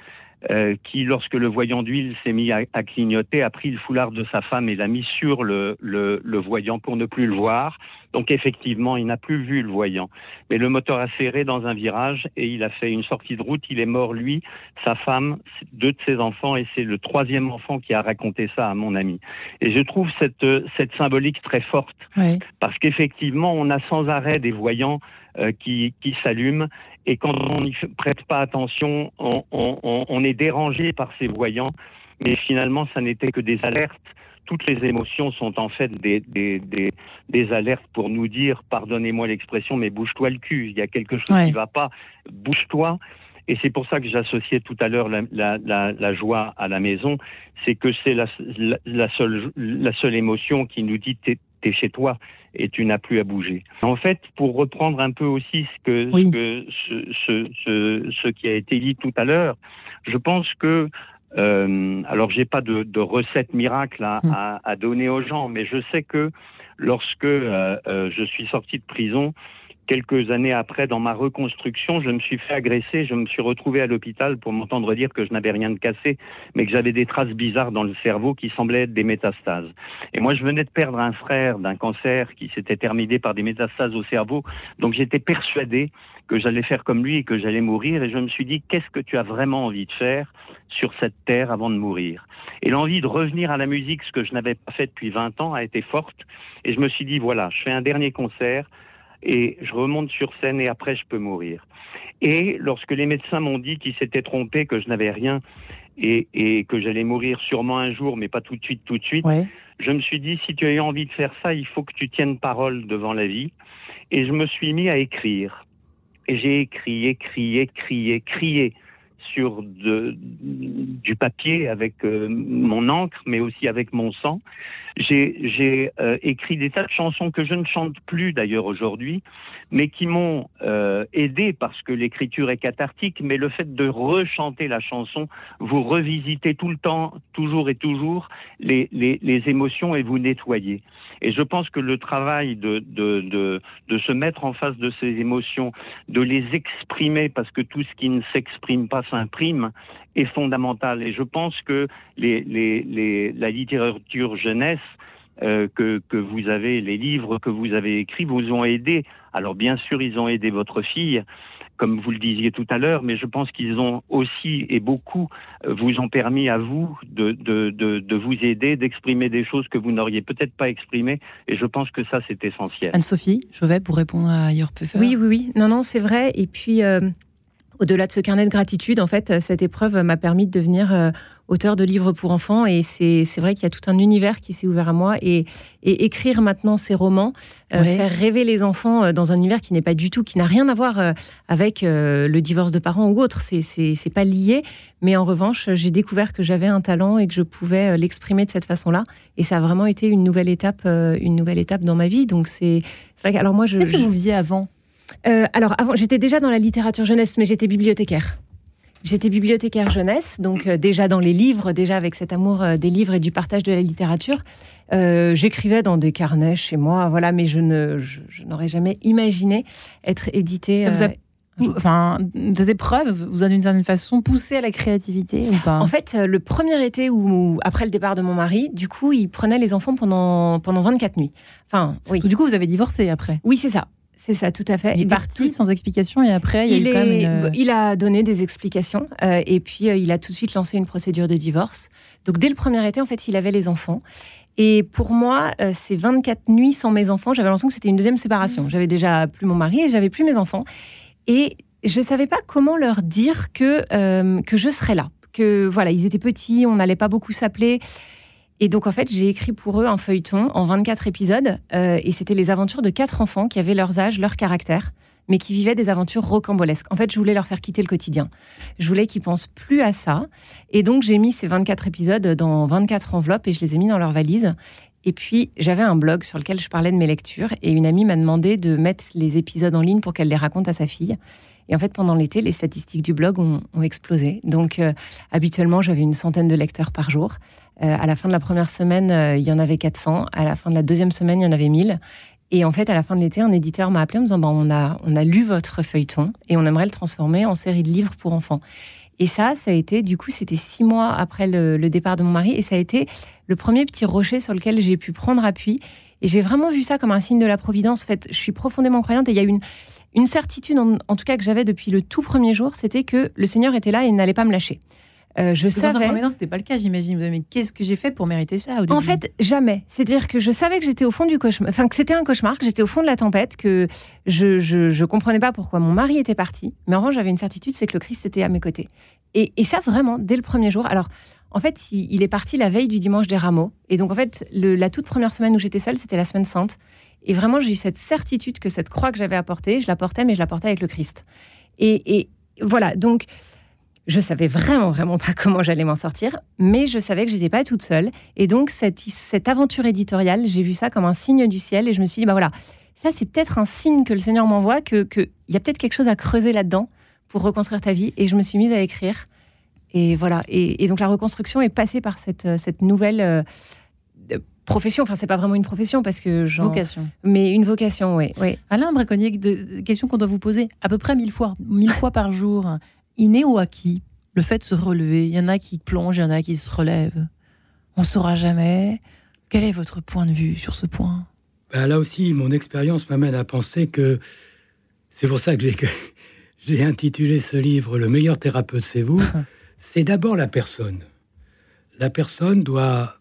euh, qui, lorsque le voyant d'huile s'est mis à, clignoter, a pris le foulard de sa femme et l'a mis sur le, le, le, voyant pour ne plus le voir. Donc effectivement, il n'a plus vu le voyant. Mais le moteur a serré dans un virage et il a fait une sortie de route. Il est mort, lui, sa femme, deux de ses enfants, et c'est le troisième enfant qui a raconté ça à mon ami. Et je trouve cette, cette symbolique très forte, parce qu'effectivement, on a sans arrêt des voyants euh, qui, qui s'allument Et quand on n'y prête pas attention, on, est dérangé par ces voyants. Mais finalement, ça n'était que des alertes. Toutes les émotions sont en fait des, des, alertes pour nous dire, pardonnez-moi l'expression, mais bouge-toi le cul. Il y a quelque chose qui ne va pas. Bouge-toi. Et c'est pour ça que j'associais tout à l'heure la, joie à la maison, c'est que c'est la, seule, la seule émotion qui nous dit es chez toi et tu n'as plus à bouger. En fait, pour reprendre un peu aussi ce, que, ce, ce, ce, qui a été dit tout à l'heure, je pense que euh, alors j'ai pas de, de, recette miracle à, à, à, donner aux gens, mais je sais que lorsque euh, euh, je suis sorti de prison, quelques années après, dans ma reconstruction, je me suis fait agresser, je me suis retrouvé à l'hôpital pour m'entendre dire que je n'avais rien de cassé, mais que j'avais des traces bizarres dans le cerveau qui semblaient être des métastases. Et moi, je venais de perdre un frère d'un cancer qui s'était terminé par des métastases au cerveau, donc j'étais persuadé que j'allais faire comme lui et que j'allais mourir, et je me suis dit, qu'est-ce que tu as vraiment envie de faire sur cette terre avant de mourir? Et l'envie de revenir à la musique, ce que je n'avais pas fait depuis 20 ans, a été forte, et je me suis dit, voilà, je fais un dernier concert, et je remonte sur scène et après je peux mourir. Et lorsque les médecins m'ont dit qu'ils s'étaient trompés, que je n'avais rien et, et que j'allais mourir sûrement un jour, mais pas tout de suite, tout de suite, je me suis dit, si tu as envie de faire ça, il faut que tu tiennes parole devant la vie. Et je me suis mis à écrire. Et j'ai écrit, écrit, écrit, écrit sur du papier avec euh, mon encre, mais aussi avec mon sang. J'ai euh, écrit des tas de chansons que je ne chante plus d'ailleurs aujourd'hui, mais qui m'ont euh, aidé parce que l'écriture est cathartique, mais le fait de rechanter la chanson, vous revisitez tout le temps, toujours et toujours, les, les, les émotions et vous nettoyez. Et je pense que le travail de, de, de, de, se mettre en face de ces émotions, de les exprimer, parce que tout ce qui ne s'exprime pas s'imprime, est fondamental. Et je pense que les, les, les, la littérature jeunesse euh, que, que vous avez, les livres que vous avez écrits vous ont aidé. Alors bien sûr, ils ont aidé votre fille, comme vous le disiez tout à l'heure, mais je pense qu'ils ont aussi et beaucoup euh, vous ont permis à vous de, de, de, de vous aider, d'exprimer des choses que vous n'auriez peut-être pas exprimées. Et je pense que ça, c'est essentiel. Anne-Sophie, je vais pour répondre à Your Puffer. Oui, oui, oui. Non, non, c'est vrai. Et puis. Euh, au-delà de ce carnet de gratitude, en fait, cette épreuve m'a permis de devenir euh, auteur de livres pour enfants. Et c'est vrai qu'il y a tout un univers qui s'est ouvert à moi. Et, écrire maintenant ces romans, euh, faire rêver les enfants euh, dans un univers qui n'est pas du tout, qui n'a rien à voir avec le divorce de parents ou autre. C'est pas lié. Mais en revanche, j'ai découvert que j'avais un talent et que je pouvais l'exprimer de cette façon-là. Et ça a vraiment été une nouvelle étape, une nouvelle étape dans ma vie. Donc c'est vrai que alors moi je. Qu'est-ce que vous faisiez avant? Euh, alors, avant, j'étais déjà dans la littérature jeunesse, mais j'étais bibliothécaire. J'étais bibliothécaire jeunesse, donc euh, déjà dans les livres, déjà avec cet amour euh, des livres et du partage de la littérature. J'écrivais dans des carnets chez moi, voilà, mais je ne, n'aurais jamais imaginé être édité. Ça vous a... Enfin, des épreuves vous a d'une certaine façon poussé à la créativité ou pas? En fait, le premier été où, après le départ de mon mari, du coup, il prenait les enfants pendant, pendant 24 nuits. Enfin, oui. Du coup, vous avez divorcé après? Oui, c'est ça. C'est ça, tout à fait. Il est parti sans explication et après, il, a il a donné des explications euh, et puis euh, il a tout de suite lancé une procédure de divorce. Donc dès le premier été, en fait, il avait les enfants. Et pour moi, euh, ces 24 nuits sans mes enfants, j'avais l'impression que c'était une deuxième séparation. J'avais déjà plus mon mari et j'avais plus mes enfants. Et je ne savais pas comment leur dire que, que je serais là. Que voilà, ils étaient petits, on n'allait pas beaucoup s'appeler. Et donc, en fait, j'ai écrit pour eux un feuilleton en 24 épisodes. Euh, et c'était les aventures de quatre enfants qui avaient leurs âges, leur caractère, mais qui vivaient des aventures rocambolesques. En fait, je voulais leur faire quitter le quotidien. Je voulais qu'ils pensent plus à ça. Et donc, j'ai mis ces 24 épisodes dans 24 enveloppes et je les ai mis dans leur valise. Et puis, j'avais un blog sur lequel je parlais de mes lectures. Et une amie m'a demandé de mettre les épisodes en ligne pour qu'elle les raconte à sa fille. Et en fait, pendant l'été, les statistiques du blog ont, explosé. Donc, euh, habituellement, j'avais une centaine de lecteurs par jour. Euh, à la fin de la première semaine, euh, il y en avait 400. À la fin de la deuxième semaine, il y en avait 1000. Et en fait, à la fin de l'été, un éditeur m'a appelé en me disant on, a, on a lu votre feuilleton et on aimerait le transformer en série de livres pour enfants. Et ça, ça a été, du coup, c'était six mois après le, départ de mon mari, et ça a été le premier petit rocher sur lequel j'ai pu prendre appui. Et j'ai vraiment vu ça comme un signe de la providence. En fait, je suis profondément croyante, et il y a une, une certitude, en, tout cas, que j'avais depuis le tout premier jour, c'était que le Seigneur était là et n'allait pas me lâcher. Euh, je savais. Dans un c'était pas le cas, j'imagine. Vous avez, mais qu'est-ce que j'ai fait pour mériter ça En fait, jamais. C'est-à-dire que je savais que j'étais au fond du cauchemar, enfin que c'était un cauchemar, que j'étais au fond de la tempête, que je, je, comprenais pas pourquoi mon mari était parti. Mais en revanche, j'avais une certitude, c'est que le Christ était à mes côtés. Et, et, ça, vraiment, dès le premier jour. Alors, en fait, il, est parti la veille du dimanche des rameaux. Et donc, en fait, la toute première semaine où j'étais seule, c'était la semaine sainte. Et vraiment, j'ai eu cette certitude que cette croix que j'avais apportée, je la portais, mais je la portais avec le Christ. Et, et voilà, donc je savais vraiment, vraiment pas comment j'allais m'en sortir, mais je savais que je n'étais pas toute seule. Et donc, cette, cette aventure éditoriale, j'ai vu ça comme un signe du ciel et je me suis dit, bah voilà, ça, c'est peut-être un signe que le Seigneur m'envoie, qu'il que y a peut-être quelque chose à creuser là-dedans pour reconstruire ta vie. Et je me suis mise à écrire. Et voilà. Et, donc, la reconstruction est passée par cette, cette nouvelle. Euh, profession, enfin c'est pas vraiment une profession parce que genre... vocation, mais une vocation, oui. oui. Alain Braconnier, question qu'on doit vous poser à peu près mille fois, mille fois par jour inné ou acquis Le fait de se relever. Il y en a qui plongent, il y en a qui se relèvent. On ne saura jamais. Quel est votre point de vue sur ce point? Ben Là aussi, mon expérience m'amène à penser que c'est pour ça que j'ai intitulé ce livre Le meilleur thérapeute, c'est vous. c'est d'abord la personne. La personne doit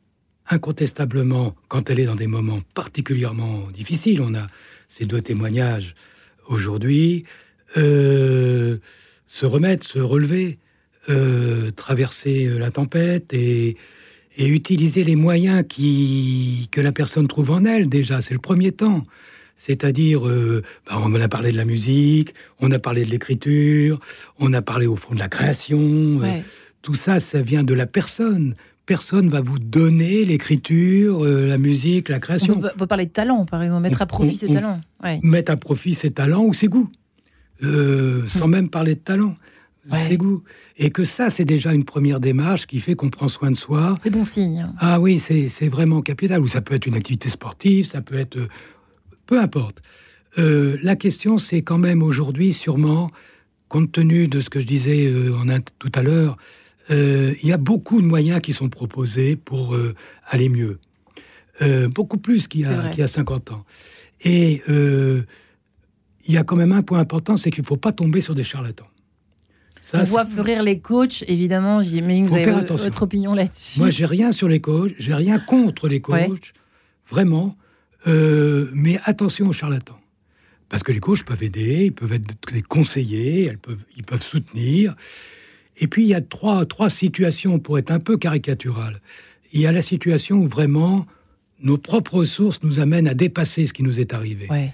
incontestablement, quand elle est dans des moments particulièrement difficiles, on a ces deux témoignages aujourd'hui, euh, se remettre, se relever, euh, traverser euh, la tempête et, utiliser les moyens qui, que la personne trouve en elle déjà. C'est le premier temps. C'est-à-dire, euh, bah, on a parlé de la musique, on a parlé de l'écriture, on a parlé au fond de la création. tout ça, ça vient de la personne. Personne va vous donner l'écriture, la musique, la création. On peut, parler de talent, par exemple, mettre à profit ses talents. Mettre à profit ses talents ou ses goûts. Euh, sans même parler de talent. C'est goût. Et que ça, c'est déjà une première démarche qui fait qu'on prend soin de soi. C'est bon signe. Ah oui, c'est vraiment capital. Ou ça peut être une activité sportive, ça peut être... Euh, peu importe. Euh, la question, c'est quand même aujourd'hui, sûrement, compte tenu de ce que je disais en tout à l'heure, il y a beaucoup de moyens qui sont proposés pour aller mieux. beaucoup plus qu'il y, y, a 50 ans. Et il y a quand même un point important, c'est qu'il ne faut pas tomber sur des charlatans. Ça, on voit fleurir les coachs, évidemment. J'imagine que vous avez votre opinion là-dessus. Moi, j'ai rien sur les coachs, j'ai rien contre les coachs, vraiment. Euh, mais attention aux charlatans. Parce que les coachs peuvent aider, ils peuvent être des conseillers, elles peuvent, ils peuvent soutenir. Et puis, il y a trois, trois situations, pour être un peu caricatural. Il y a la situation où vraiment nos propres ressources nous amènent à dépasser ce qui nous est arrivé. Ouais.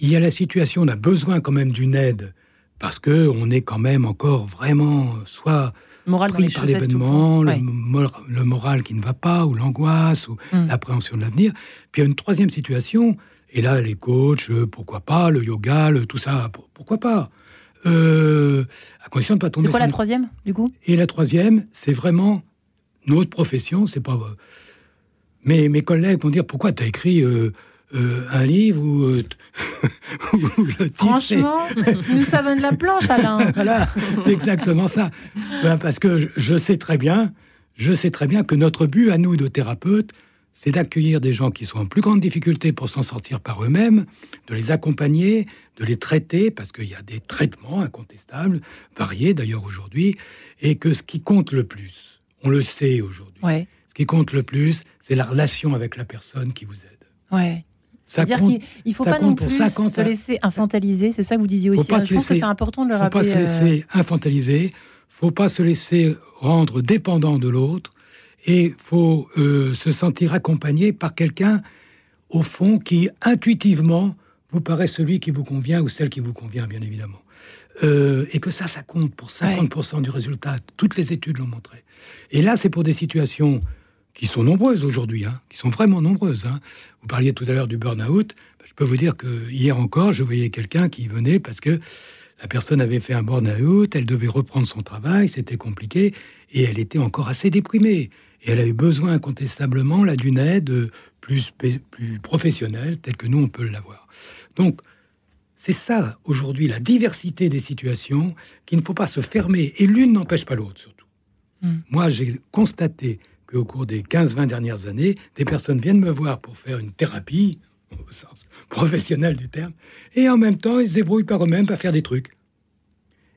Il y a la situation, on a besoin quand même d'une aide parce que on est quand même encore vraiment soit moral pris par l'événement, le, moral qui ne va pas, ou l'angoisse, ou hmm. l'appréhension de l'avenir. Puis il y a une troisième situation, et là les coachs, pourquoi pas, le yoga, tout ça, pourquoi pas euh, À condition de pas tomber. C'est quoi la troisième, du coup? Et la troisième, c'est vraiment notre profession, c'est pas. Mais mes collègues vont dire pourquoi tu as écrit euh, un livre où, euh, le Franchement, tu nous savons de la planche, Alain. voilà, c'est exactement ça. Ben, parce que je sais très bien, je sais très bien que notre but à nous de thérapeutes, c'est d'accueillir des gens qui sont en plus grande difficulté pour s'en sortir par eux-mêmes, de les accompagner, de les traiter, parce qu'il y a des traitements incontestables, variés d'ailleurs aujourd'hui, et que ce qui compte le plus, on le sait aujourd'hui, ce qui compte le plus, c'est la relation avec la personne qui vous aide. Ouais. C'est-à-dire qu'il ne faut pas non plus se laisser infantiliser, c'est ça que vous disiez aussi. Hein. Je pense que c'est important de le rappeler. Il ne faut pas se laisser euh, infantiliser, il ne faut pas se laisser rendre dépendant de l'autre, et il faut euh, se sentir accompagné par quelqu'un, au fond, qui intuitivement vous paraît celui qui vous convient ou celle qui vous convient, bien évidemment. Euh, et que ça, ça compte pour 50% du résultat. Toutes les études l'ont montré. Et là, c'est pour des situations qui sont nombreuses aujourd'hui, hein, qui sont vraiment nombreuses. Hein. Vous parliez tout à l'heure du burn-out. Ben, je peux vous dire que hier encore, je voyais quelqu'un qui venait parce que la personne avait fait un burn-out, elle devait reprendre son travail, c'était compliqué, et elle était encore assez déprimée. Et elle avait besoin incontestablement là d'une aide plus, plus professionnelle, telle que nous on peut l'avoir. Donc, c'est ça aujourd'hui la diversité des situations qu'il ne faut pas se fermer, et l'une n'empêche pas l'autre surtout. Hmm. Moi, j'ai constaté qu'au cours des 15-20 dernières années, des personnes viennent me voir pour faire une thérapie, au sens professionnel du terme, et en même temps, ils se débrouillent par eux-mêmes à faire des trucs.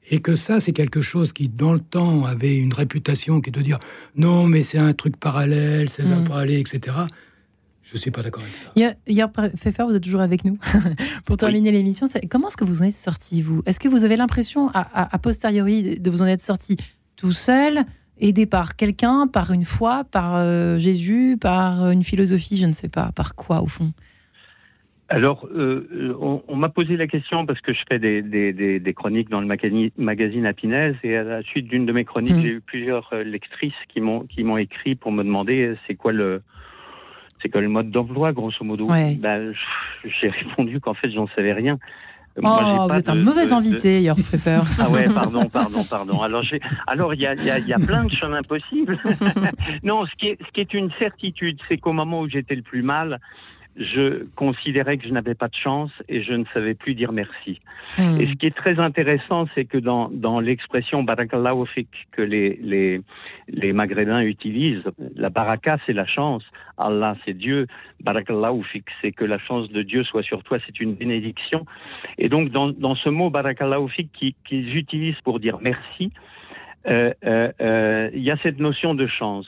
Et que ça, c'est quelque chose qui, dans le temps, avait une réputation qui est de dire non, mais c'est un truc parallèle, c'est un mm. parallèle, etc. Je ne suis pas d'accord avec ça. Hier, Pfeffer, vous êtes toujours avec nous pour terminer l'émission. Comment est-ce que vous en êtes sorti, vous? Est-ce que vous avez l'impression, à, posteriori, de vous en être sorti tout seul, aidé par quelqu'un, par une foi, par euh, Jésus, par une philosophie, je ne sais pas, par quoi, au fond? Alors, euh, on, m'a posé la question parce que je fais des, chroniques dans le magazine Happiness et à la suite d'une de mes chroniques, hmm. j'ai eu plusieurs euh, lectrices qui m'ont qui m'ont écrit pour me demander c'est quoi le c'est quoi le mode d'emploi grosso modo. Ben, j'ai répondu qu'en fait j'en savais rien. Oh, vous êtes un mauvais invité, Your Prepper. Ah ouais, pardon, pardon, pardon. Alors, alors il y a, y, y a, plein de chemins possibles. non, ce qui est, ce qui est une certitude, c'est qu'au moment où j'étais le plus mal, je considérais que je n'avais pas de chance et je ne savais plus dire merci. Hmm. Et ce qui est très intéressant, c'est que dans, dans l'expression barakallahu que les, les, les maghrébins utilisent, la baraka c'est la chance, Allah c'est Dieu, barakallahu c'est que la chance de Dieu soit sur toi, c'est une bénédiction. Et donc dans, dans ce mot barakallahu qu'ils utilisent pour dire merci, euh, euh, euh, il y a cette notion de chance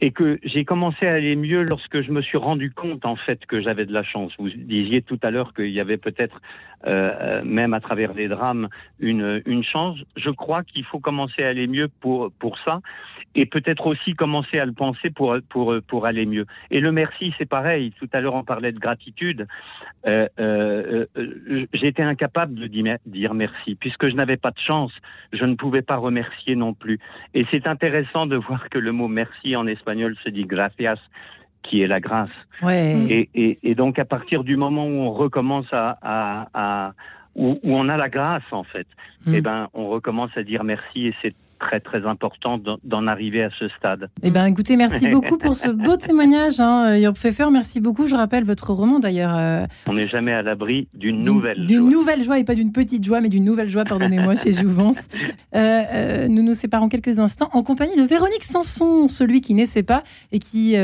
et que j'ai commencé à aller mieux lorsque je me suis rendu compte en fait que j'avais de la chance. Vous disiez tout à l'heure qu'il y avait peut-être euh, même à travers les drames une, une chance. Je crois qu'il faut commencer à aller mieux pour pour ça et peut-être aussi commencer à le penser pour pour pour aller mieux. Et le merci c'est pareil. Tout à l'heure on parlait de gratitude. Euh, euh, euh J'étais incapable de dire merci puisque je n'avais pas de chance. Je ne pouvais pas remercier non plus. Et c'est intéressant de voir que le mot merci en espagnol se dit gracias qui est la grâce. Ouais. Et, et, donc à partir du moment où on recommence à, à, à où, où, on a la grâce en fait, mm. eh ben on recommence à dire merci et c'est très très important d'en arriver à ce stade. Eh bien, écoutez, merci beaucoup pour ce beau témoignage, hein, York Pfeffer. Merci beaucoup. Je rappelle votre roman d'ailleurs. Euh, On n'est jamais à l'abri d'une nouvelle D'une nouvelle joie et pas d'une petite joie, mais d'une nouvelle joie, pardonnez-moi, chez Jouvence. Euh, euh, nous nous séparons quelques instants en compagnie de Véronique Sanson, celui qui naissait pas et qui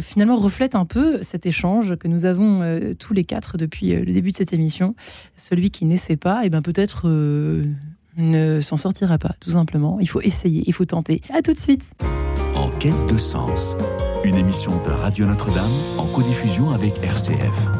finalement reflète un peu cet échange que nous avons tous les quatre depuis le début de cette émission. Celui qui naissait pas, et eh ben peut-être ne s'en sortira pas, tout simplement. Il faut essayer, il faut tenter. À tout de suite. En quête de sens, une émission de Radio Notre-Dame en codiffusion avec RCF.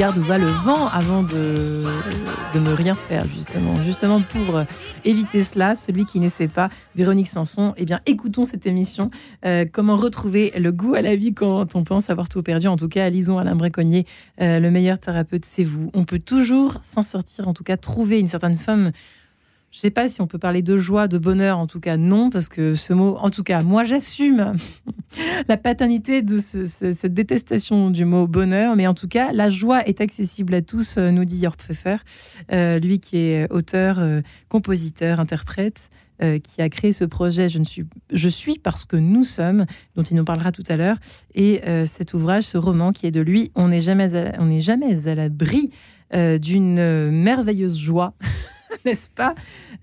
Regarde où va le vent avant de, de ne rien faire, justement. Justement pour euh, éviter cela, celui qui ne sait pas, Véronique Sanson, eh bien, écoutons cette émission. Euh, comment retrouver le goût à la vie quand on pense avoir tout perdu? En tout cas, lisons Alain Bréconnier, le meilleur thérapeute, c'est vous. On peut toujours s'en sortir, en tout cas, trouver une certaine femme je ne sais pas si on peut parler de joie, de bonheur, en tout cas non, parce que ce mot, en tout cas, moi j'assume la paternité de cette détestation du mot bonheur, mais en tout cas, la joie est accessible à tous, euh, nous dit Jörg Pfeffer, euh, lui qui est auteur, euh, compositeur, interprète, qui a créé ce projet je, ne suis, je suis parce que nous sommes, dont il nous parlera tout à l'heure, et cet ouvrage, ce roman qui est de lui, on n'est jamais, on n'est jamais à l'abri d'une merveilleuse joie. n'est-ce pas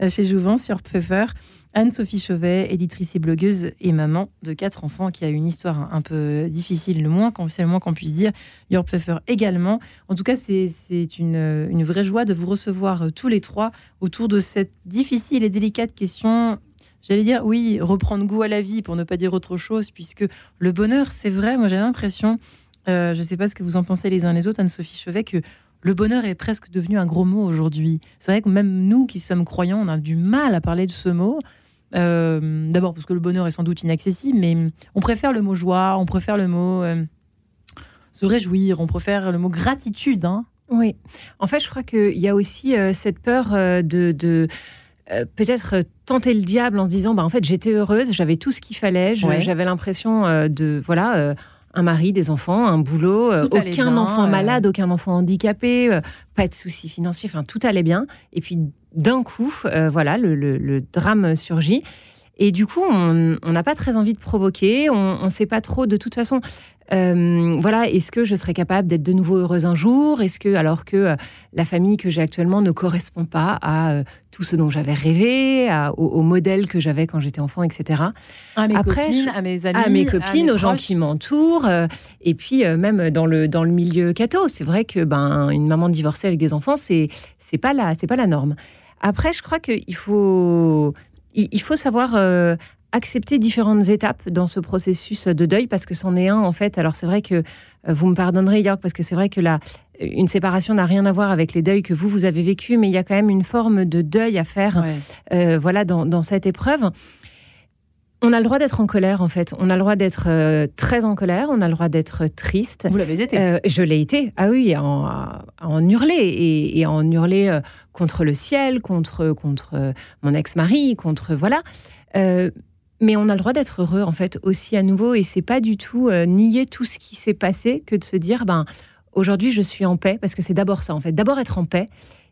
euh, Chez Jouvence, sur Pfeffer. Anne-Sophie Chauvet, éditrice et blogueuse et maman de quatre enfants, qui a une histoire un peu difficile, le moins, c'est le moins qu'on puisse dire. Your Pfeffer également. En tout cas, c'est une, une, vraie joie de vous recevoir euh, tous les trois autour de cette difficile et délicate question. J'allais dire, oui, reprendre goût à la vie pour ne pas dire autre chose, puisque le bonheur, c'est vrai, moi j'ai l'impression, euh, je ne sais pas ce que vous en pensez les uns les autres, Anne-Sophie Chauvet, que le bonheur est presque devenu un gros mot aujourd'hui. C'est vrai que même nous qui sommes croyants, on a du mal à parler de ce mot. Euh, d'abord parce que le bonheur est sans doute inaccessible, mais on préfère le mot joie, on préfère le mot euh, se réjouir, on préfère le mot gratitude. Hein. Oui, en fait, je crois qu'il y a aussi euh, cette peur de, peut-être tenter le diable en se disant, bah, en fait, j'étais heureuse, j'avais tout ce qu'il fallait, j'avais l'impression de, voilà un mari, des enfants, un boulot, euh, aucun enfant malade, aucun enfant handicapé, euh, pas de soucis financiers, enfin tout allait bien. Et puis d'un coup, euh, voilà, le, drame surgit. Et du coup, on n'a pas très envie de provoquer, on ne sait pas trop de toute façon. Euh, voilà, est-ce que je serais capable d'être de nouveau heureuse un jour? Est-ce que, alors que euh, la famille que j'ai actuellement ne correspond pas à euh, tout ce dont j'avais rêvé, au, modèle que j'avais quand j'étais enfant, etc. À mes copines, à mes amis, à mes copines, aux gens qui m'entourent, et puis même dans le dans le milieu catho, c'est vrai que ben une maman divorcée avec des enfants, c'est c'est pas la c'est pas la norme. Après, je crois qu'il faut il, faut savoir accepter différentes étapes dans ce processus de deuil parce que c'en est un en fait. Alors c'est vrai que euh, vous me pardonnerez York parce que c'est vrai que la une séparation n'a rien à voir avec les deuils que vous vous avez vécu, mais il y a quand même une forme de deuil à faire, euh, voilà, dans, cette épreuve. On a le droit d'être en colère, en fait. On a le droit d'être euh, très en colère. On a le droit d'être triste. Vous l'avez été. je l'ai été. Ah oui, en, en hurler et, et, en hurler contre le ciel, contre contre mon ex-mari, contre voilà mais on a le droit d'être heureux en fait aussi à nouveau. Et c'est pas du tout euh, nier tout ce qui s'est passé que de se dire ben aujourd'hui je suis en paix. Parce que c'est d'abord ça en fait. D'abord être en paix.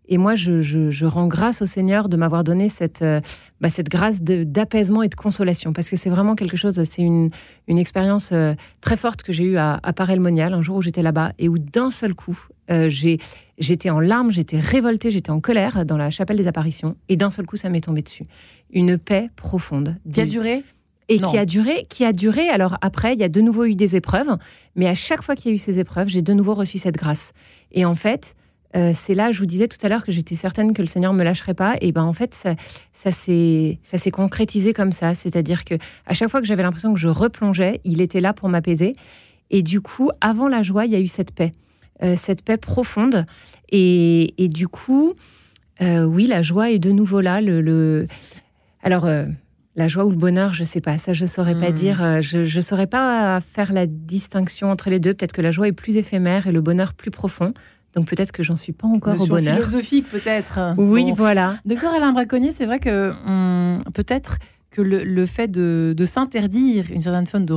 Et moi je, rends grâce au Seigneur de m'avoir donné cette euh, bah, cette grâce d'apaisement et de consolation. Parce que c'est vraiment quelque chose c'est une, une expérience euh, très forte que j'ai eue à, à Parelmonial un jour où j'étais là-bas et où d'un seul coup j'ai J'étais en larmes, j'étais révoltée, j'étais en colère dans la chapelle des apparitions, et d'un seul coup, ça m'est tombé dessus. Une paix profonde. Qui a duré et qui a duré, qui a duré. Alors après, il y a de nouveau eu des épreuves, mais à chaque fois qu'il y a eu ces épreuves, j'ai de nouveau reçu cette grâce. Et en fait, euh, c'est là, je vous disais tout à l'heure que j'étais certaine que le Seigneur me lâcherait pas. Et ben en fait, ça, ça s'est, concrétisé comme ça. C'est-à-dire que à chaque fois que j'avais l'impression que je replongeais, il était là pour m'apaiser. Et du coup, avant la joie, il y a eu cette paix. Euh, cette paix profonde. Et, du coup, euh, oui, la joie est de nouveau là. Le, Alors, euh, la joie ou le bonheur, je ne sais pas. Ça, je ne saurais pas hmm. dire. Je ne saurais pas faire la distinction entre les deux. Peut-être que la joie est plus éphémère et le bonheur plus profond. Donc peut-être que j'en suis pas encore au bonheur. philosophique peut-être. Oui, voilà. Docteur Alain Braconnier, c'est vrai que peut-être que le, fait de, s'interdire une certaine forme de,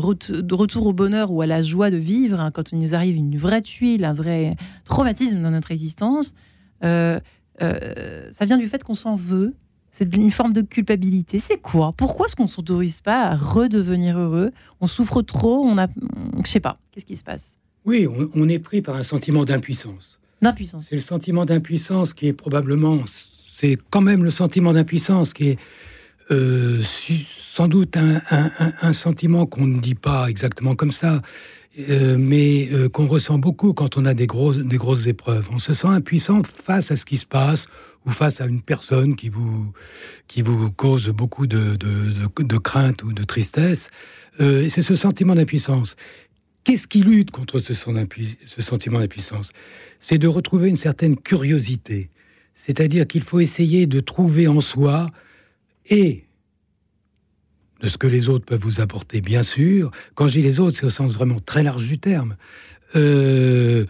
retour au bonheur ou à la joie de vivre, hein, quand il nous arrive une vraie tuile, un vrai traumatisme dans notre existence, euh, euh, ça vient du fait qu'on s'en veut. C'est une forme de culpabilité. C'est quoi? Pourquoi est-ce qu'on ne s'autorise pas à redevenir heureux? On souffre trop On a, je sais pas. Qu'est-ce qui se passe? Oui, on, on, est pris par un sentiment d'impuissance. D'impuissance. C'est le sentiment d'impuissance qui est probablement, c'est quand même le sentiment d'impuissance qui est euh, sans doute un, sentiment qu'on ne dit pas exactement comme ça, euh, mais euh, qu'on ressent beaucoup quand on a des grosses, des grosses épreuves. On se sent impuissant face à ce qui se passe face à une personne qui vous, qui vous cause beaucoup de, de, crainte ou de tristesse. c'est ce sentiment d'impuissance. Qu'est-ce qui lutte contre ce, ce sentiment d'impuissance? C'est de retrouver une certaine curiosité. C'est-à-dire qu'il faut essayer de trouver en soi et de ce que les autres peuvent vous apporter, bien sûr. Quand je dis les autres, c'est au sens vraiment très large du terme, euh,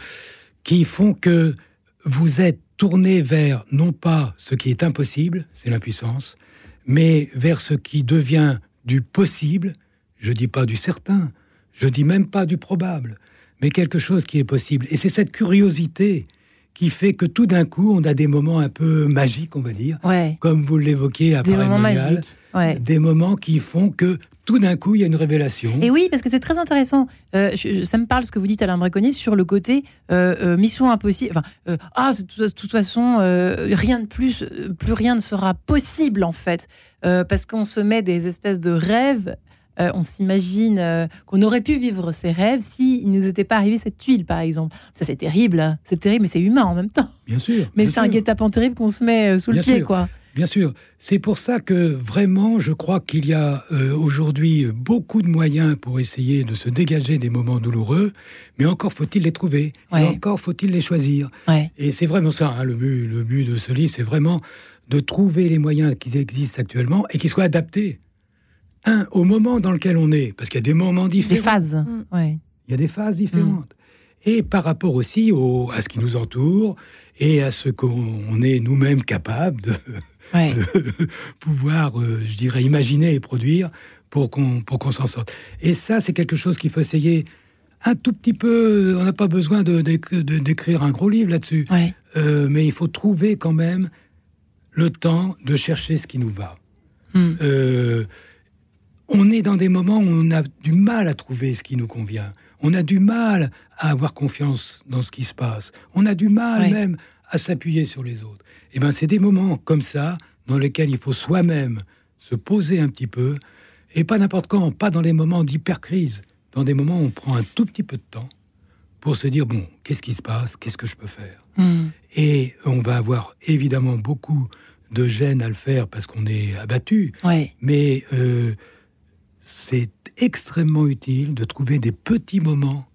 qui font que vous êtes tourné vers non pas ce qui est impossible, c'est l'impuissance, mais vers ce qui devient du possible, je dis pas du certain, je dis même pas du probable, mais quelque chose qui est possible. Et c'est cette curiosité qui fait que tout d'un coup, on a des moments un peu magiques, on va dire, comme vous l'évoquez à des moments magiques. Des moments qui font que tout d'un coup, il y a une révélation. Et oui, parce que c'est très intéressant. Euh, ça me parle ce que vous dites, Alain Braconnier, sur le côté euh, euh, mission impossible. Enfin, ah, de toute façon, rien de plus, plus rien ne sera possible en fait, parce qu'on se met des espèces de rêves. on s'imagine qu'on aurait pu vivre ces rêves s'il si ne nous était pas arrivé cette tuile, par exemple. Ça, c'est terrible. Hein. C'est terrible, mais c'est humain en même temps. Bien sûr. Mais c'est un guet-apens terrible qu'on se met sous le pied, quoi. Bien sûr, c'est pour ça que vraiment, je crois qu'il y a euh, aujourd'hui beaucoup de moyens pour essayer de se dégager des moments douloureux, mais encore faut-il les trouver, et encore faut-il les choisir. Et c'est vraiment ça, hein, le, but, le but de ce livre, c'est vraiment de trouver les moyens qui existent actuellement et qui soient adaptés. Un, au moment dans lequel on est, parce qu'il y a des moments différents. Des phases, mm. Il y a des phases différentes. Mm. Et par rapport aussi au, à ce qui nous entoure et à ce qu'on est nous-mêmes capables de, de pouvoir, euh, je dirais, imaginer et produire pour qu'on s'en sorte. Et ça, c'est quelque chose qu'il faut essayer un tout petit peu. On n'a pas besoin de, d'écrire un gros livre là-dessus, euh, mais il faut trouver quand même le temps de chercher ce qui nous va. Hmm. Euh, on est dans des moments où on a du mal à trouver ce qui nous convient. On a du mal à avoir confiance dans ce qui se passe. On a du mal même à s'appuyer sur les autres. Et eh ben, c'est des moments comme ça dans lesquels il faut soi-même se poser un petit peu, et pas n'importe quand, pas dans les moments d'hypercrise, dans des moments où on prend un tout petit peu de temps pour se dire, bon, qu'est-ce qui se passe, qu'est-ce que je peux faire? Hmm. Et on va avoir évidemment beaucoup de gêne à le faire parce qu'on est abattu, mais euh, c'est extrêmement utile de trouver des petits moments,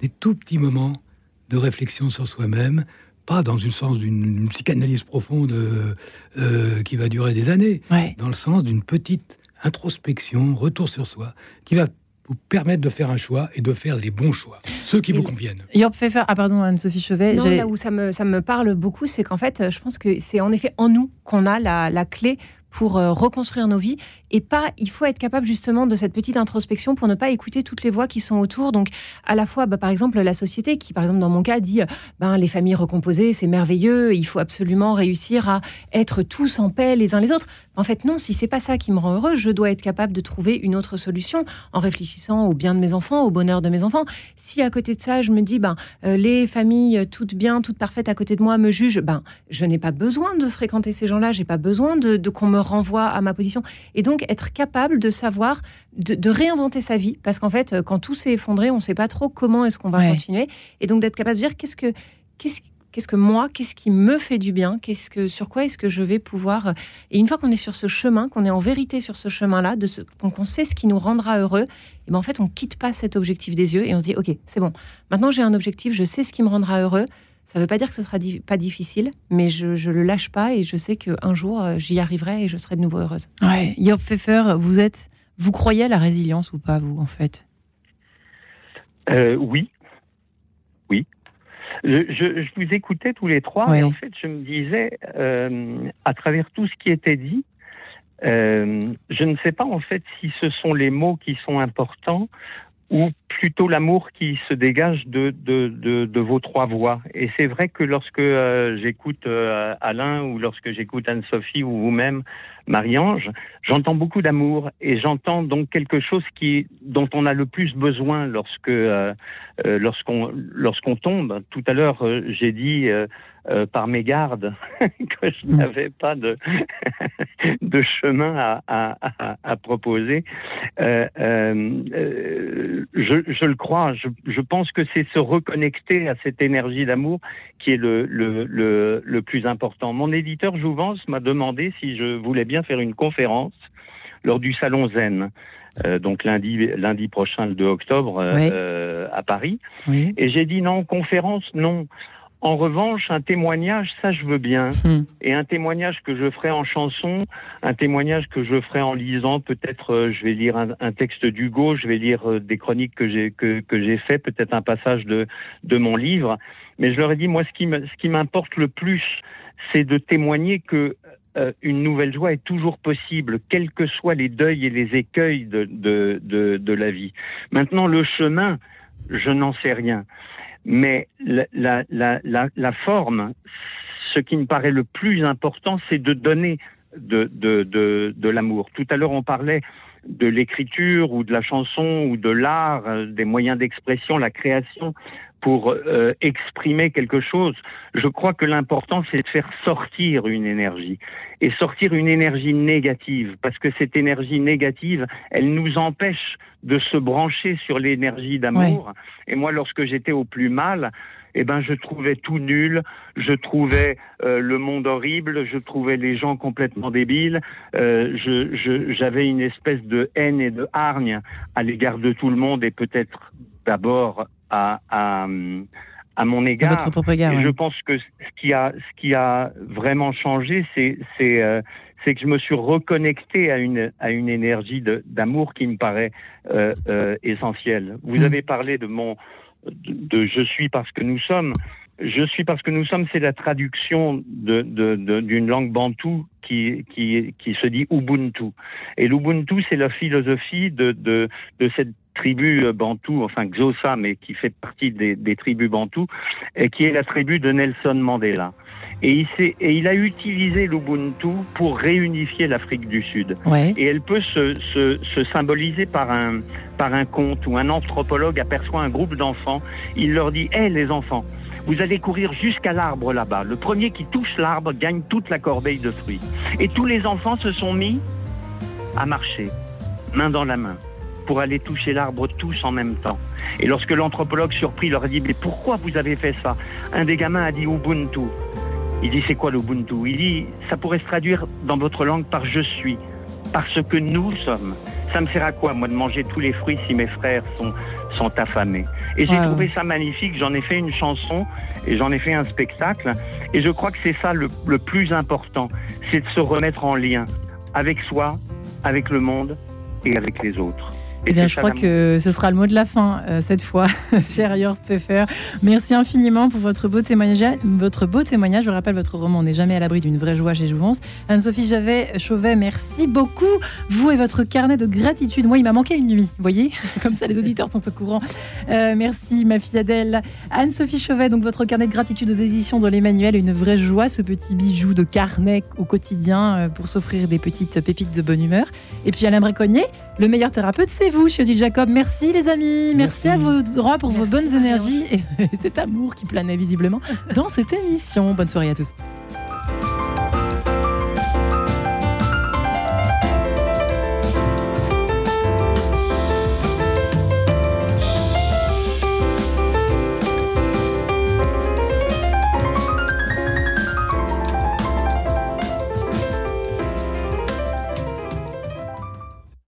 des tout petits moments de réflexion sur soi-même, pas dans le sens d'une psychanalyse profonde euh, euh, qui va durer des années, dans le sens d'une petite introspection, retour sur soi, qui va vous permettre de faire un choix et de faire les bons choix, ceux qui vous conviennent. Yorp faire ah pardon Anne-Sophie Chevet. Non, là où ça me, ça me parle beaucoup, c'est qu'en fait, je pense que c'est en effet en nous qu'on a la, la clé pour euh, reconstruire nos vies et pas il faut être capable justement de cette petite introspection pour ne pas écouter toutes les voix qui sont autour. Donc à la fois bah, par exemple la société qui par exemple dans mon cas dit ben les familles recomposées c'est merveilleux il faut absolument réussir à être tous en paix les uns les autres. En fait non si c'est pas ça qui me rend heureux je dois être capable de trouver une autre solution en réfléchissant au bien de mes enfants au bonheur de mes enfants. Si à côté de ça je me dis ben euh, les familles toutes bien toutes parfaites à côté de moi me jugent ben je n'ai pas besoin de fréquenter ces gens-là j'ai pas besoin de qu'on me renvoie à ma position. Et donc, être capable de savoir, de, réinventer sa vie. Parce qu'en fait, quand tout s'est effondré, on ne sait pas trop comment est-ce qu'on va continuer. Et donc, d'être capable de dire qu'est-ce que, qu'est-ce, qu'est-ce que moi, qu'est-ce qui me fait du bien, qu'est-ce que, sur quoi est-ce que je vais pouvoir. Et une fois qu'on est sur ce chemin, qu'on est en vérité sur ce chemin-là, de ce, qu'on sait ce qui nous rendra heureux, et ben en fait, on quitte pas cet objectif des yeux et on se dit, ok, c'est bon. Maintenant, j'ai un objectif, je sais ce qui me rendra heureux. Ça ne veut pas dire que ce sera pas difficile, mais je ne le lâche pas et je sais qu'un jour, euh, j'y arriverai et je serai de nouveau heureuse. Ouais. Job Pfeffer, vous, êtes, vous croyez à la résilience ou pas, vous, en fait? Euh, Oui. Oui. Je, vous écoutais tous les trois et en fait, je me disais, euh, à travers tout ce qui était dit, je ne sais pas en fait si ce sont les mots qui sont importants ou plutôt l'amour qui se dégage de, de, vos trois voix. Et c'est vrai que lorsque euh, j'écoute euh, Alain ou lorsque j'écoute Anne-Sophie ou vous-même, Marie-Ange, j'entends beaucoup d'amour et j'entends donc quelque chose qui, dont on a le plus besoin lorsque, euh, lorsqu'on, lorsqu'on tombe. Tout à l'heure, j'ai dit euh, par mes gardes que je mm. n'avais pas de, de chemin à, à, à, proposer. Euh, euh, je, je, le crois, je, je pense que c'est se reconnecter à cette énergie d'amour qui est le, le, le, le, plus important. Mon éditeur Jouvence m'a demandé si je voulais bien faire une conférence lors du salon Zen. donc lundi, lundi prochain, le 2 octobre, à Paris. Et j'ai dit non, conférence, non. En revanche, un témoignage, ça je veux bien. Hmm. Et un témoignage que je ferai en chanson, un témoignage que je ferai en lisant, peut-être euh, je vais lire un, texte d'Hugo, je vais lire euh, des chroniques que j'ai que, que j'ai fait, peut-être un passage de de mon livre. Mais je leur ai dit, moi, ce qui ce qui m'importe le plus, c'est de témoigner que euh, une nouvelle joie est toujours possible, quels que soient les deuils et les écueils de, de, de, de la vie. Maintenant, le chemin, je n'en sais rien. Mais la, la, la, la, forme, ce qui me paraît le plus important, c'est de donner de, de, l'amour. Tout à l'heure, on parlait de l'écriture ou de la chanson ou de l'art, euh, des moyens d'expression, la création pour euh, exprimer quelque chose. Je crois que l'important, c'est de faire sortir une énergie et sortir une énergie négative, parce que cette énergie négative, elle nous empêche de se brancher sur l'énergie d'amour. Et moi, lorsque j'étais au plus mal, eh ben, je trouvais tout nul, je trouvais euh, le monde horrible, je trouvais les gens complètement débiles, euh, j'avais une espèce de haine et de hargne à l'égard de tout le monde et peut-être d'abord à, à, à, mon égard. Votre propre égard, Je pense que ce qui a, ce qui a vraiment changé, c'est c'est euh, que je me suis reconnecté à une à une énergie d'amour qui me paraît euh, euh, essentielle. Vous mm. avez parlé de mon de, de, je suis parce que nous sommes. Je suis parce que nous sommes, c'est la traduction d'une de, de, langue bantoue qui, qui, qui se dit Ubuntu. Et l'Ubuntu, c'est la philosophie de, de, de cette tribu euh, bantou, enfin Xhosa, mais qui fait partie des, des, tribus bantou, et qui est la tribu de Nelson Mandela. Et il, et il a utilisé l'Ubuntu pour réunifier l'Afrique du Sud. Et elle peut se, se, se, symboliser par un, par un conte où un anthropologue aperçoit un groupe d'enfants. Il leur dit Hé les enfants, vous allez courir jusqu'à l'arbre là-bas. Le premier qui touche l'arbre gagne toute la corbeille de fruits. Et tous les enfants se sont mis à marcher, main dans la main pour aller toucher l'arbre tous en même temps. Et lorsque l'anthropologue surpris leur a dit Mais pourquoi vous avez fait ça? Un des gamins a dit Ubuntu. Il dit C'est quoi l'Ubuntu? Il dit Ça pourrait se traduire dans votre langue par je suis, parce que nous sommes. Ça me sert à quoi, moi, de manger tous les fruits si mes frères sont, sont affamés? Et j'ai trouvé ça magnifique. J'en ai fait une chanson et j'en ai fait un spectacle. Et je crois que c'est ça le, le plus important c'est de se remettre en lien avec soi, avec le monde et avec les autres. Eh bien, je crois que ce sera le mot de la fin euh, cette fois, cher York Pfeffer. Merci infiniment pour votre beau témoignage. Votre beau témoignage. Je rappelle, votre roman On n'est jamais à l'abri d'une vraie joie chez Jouvence. Anne-Sophie Javet, Chauvet, merci beaucoup. Vous et votre carnet de gratitude. Moi, il m'a manqué une nuit. Vous voyez Comme ça, les auditeurs sont au courant. Euh, merci, ma fille Adèle. Anne-Sophie Chauvet, donc votre carnet de gratitude aux éditions de l'Emmanuel. Une vraie joie, ce petit bijou de carnet au quotidien euh, pour s'offrir des petites pépites de bonne humeur. Et puis Alain Bréconnier, le meilleur thérapeute, c'est vous, Odile Jacob. Merci les amis, merci, à vous droits pour vos bonnes énergies et cet amour qui planait visiblement dans cette émission. Bonne soirée à tous.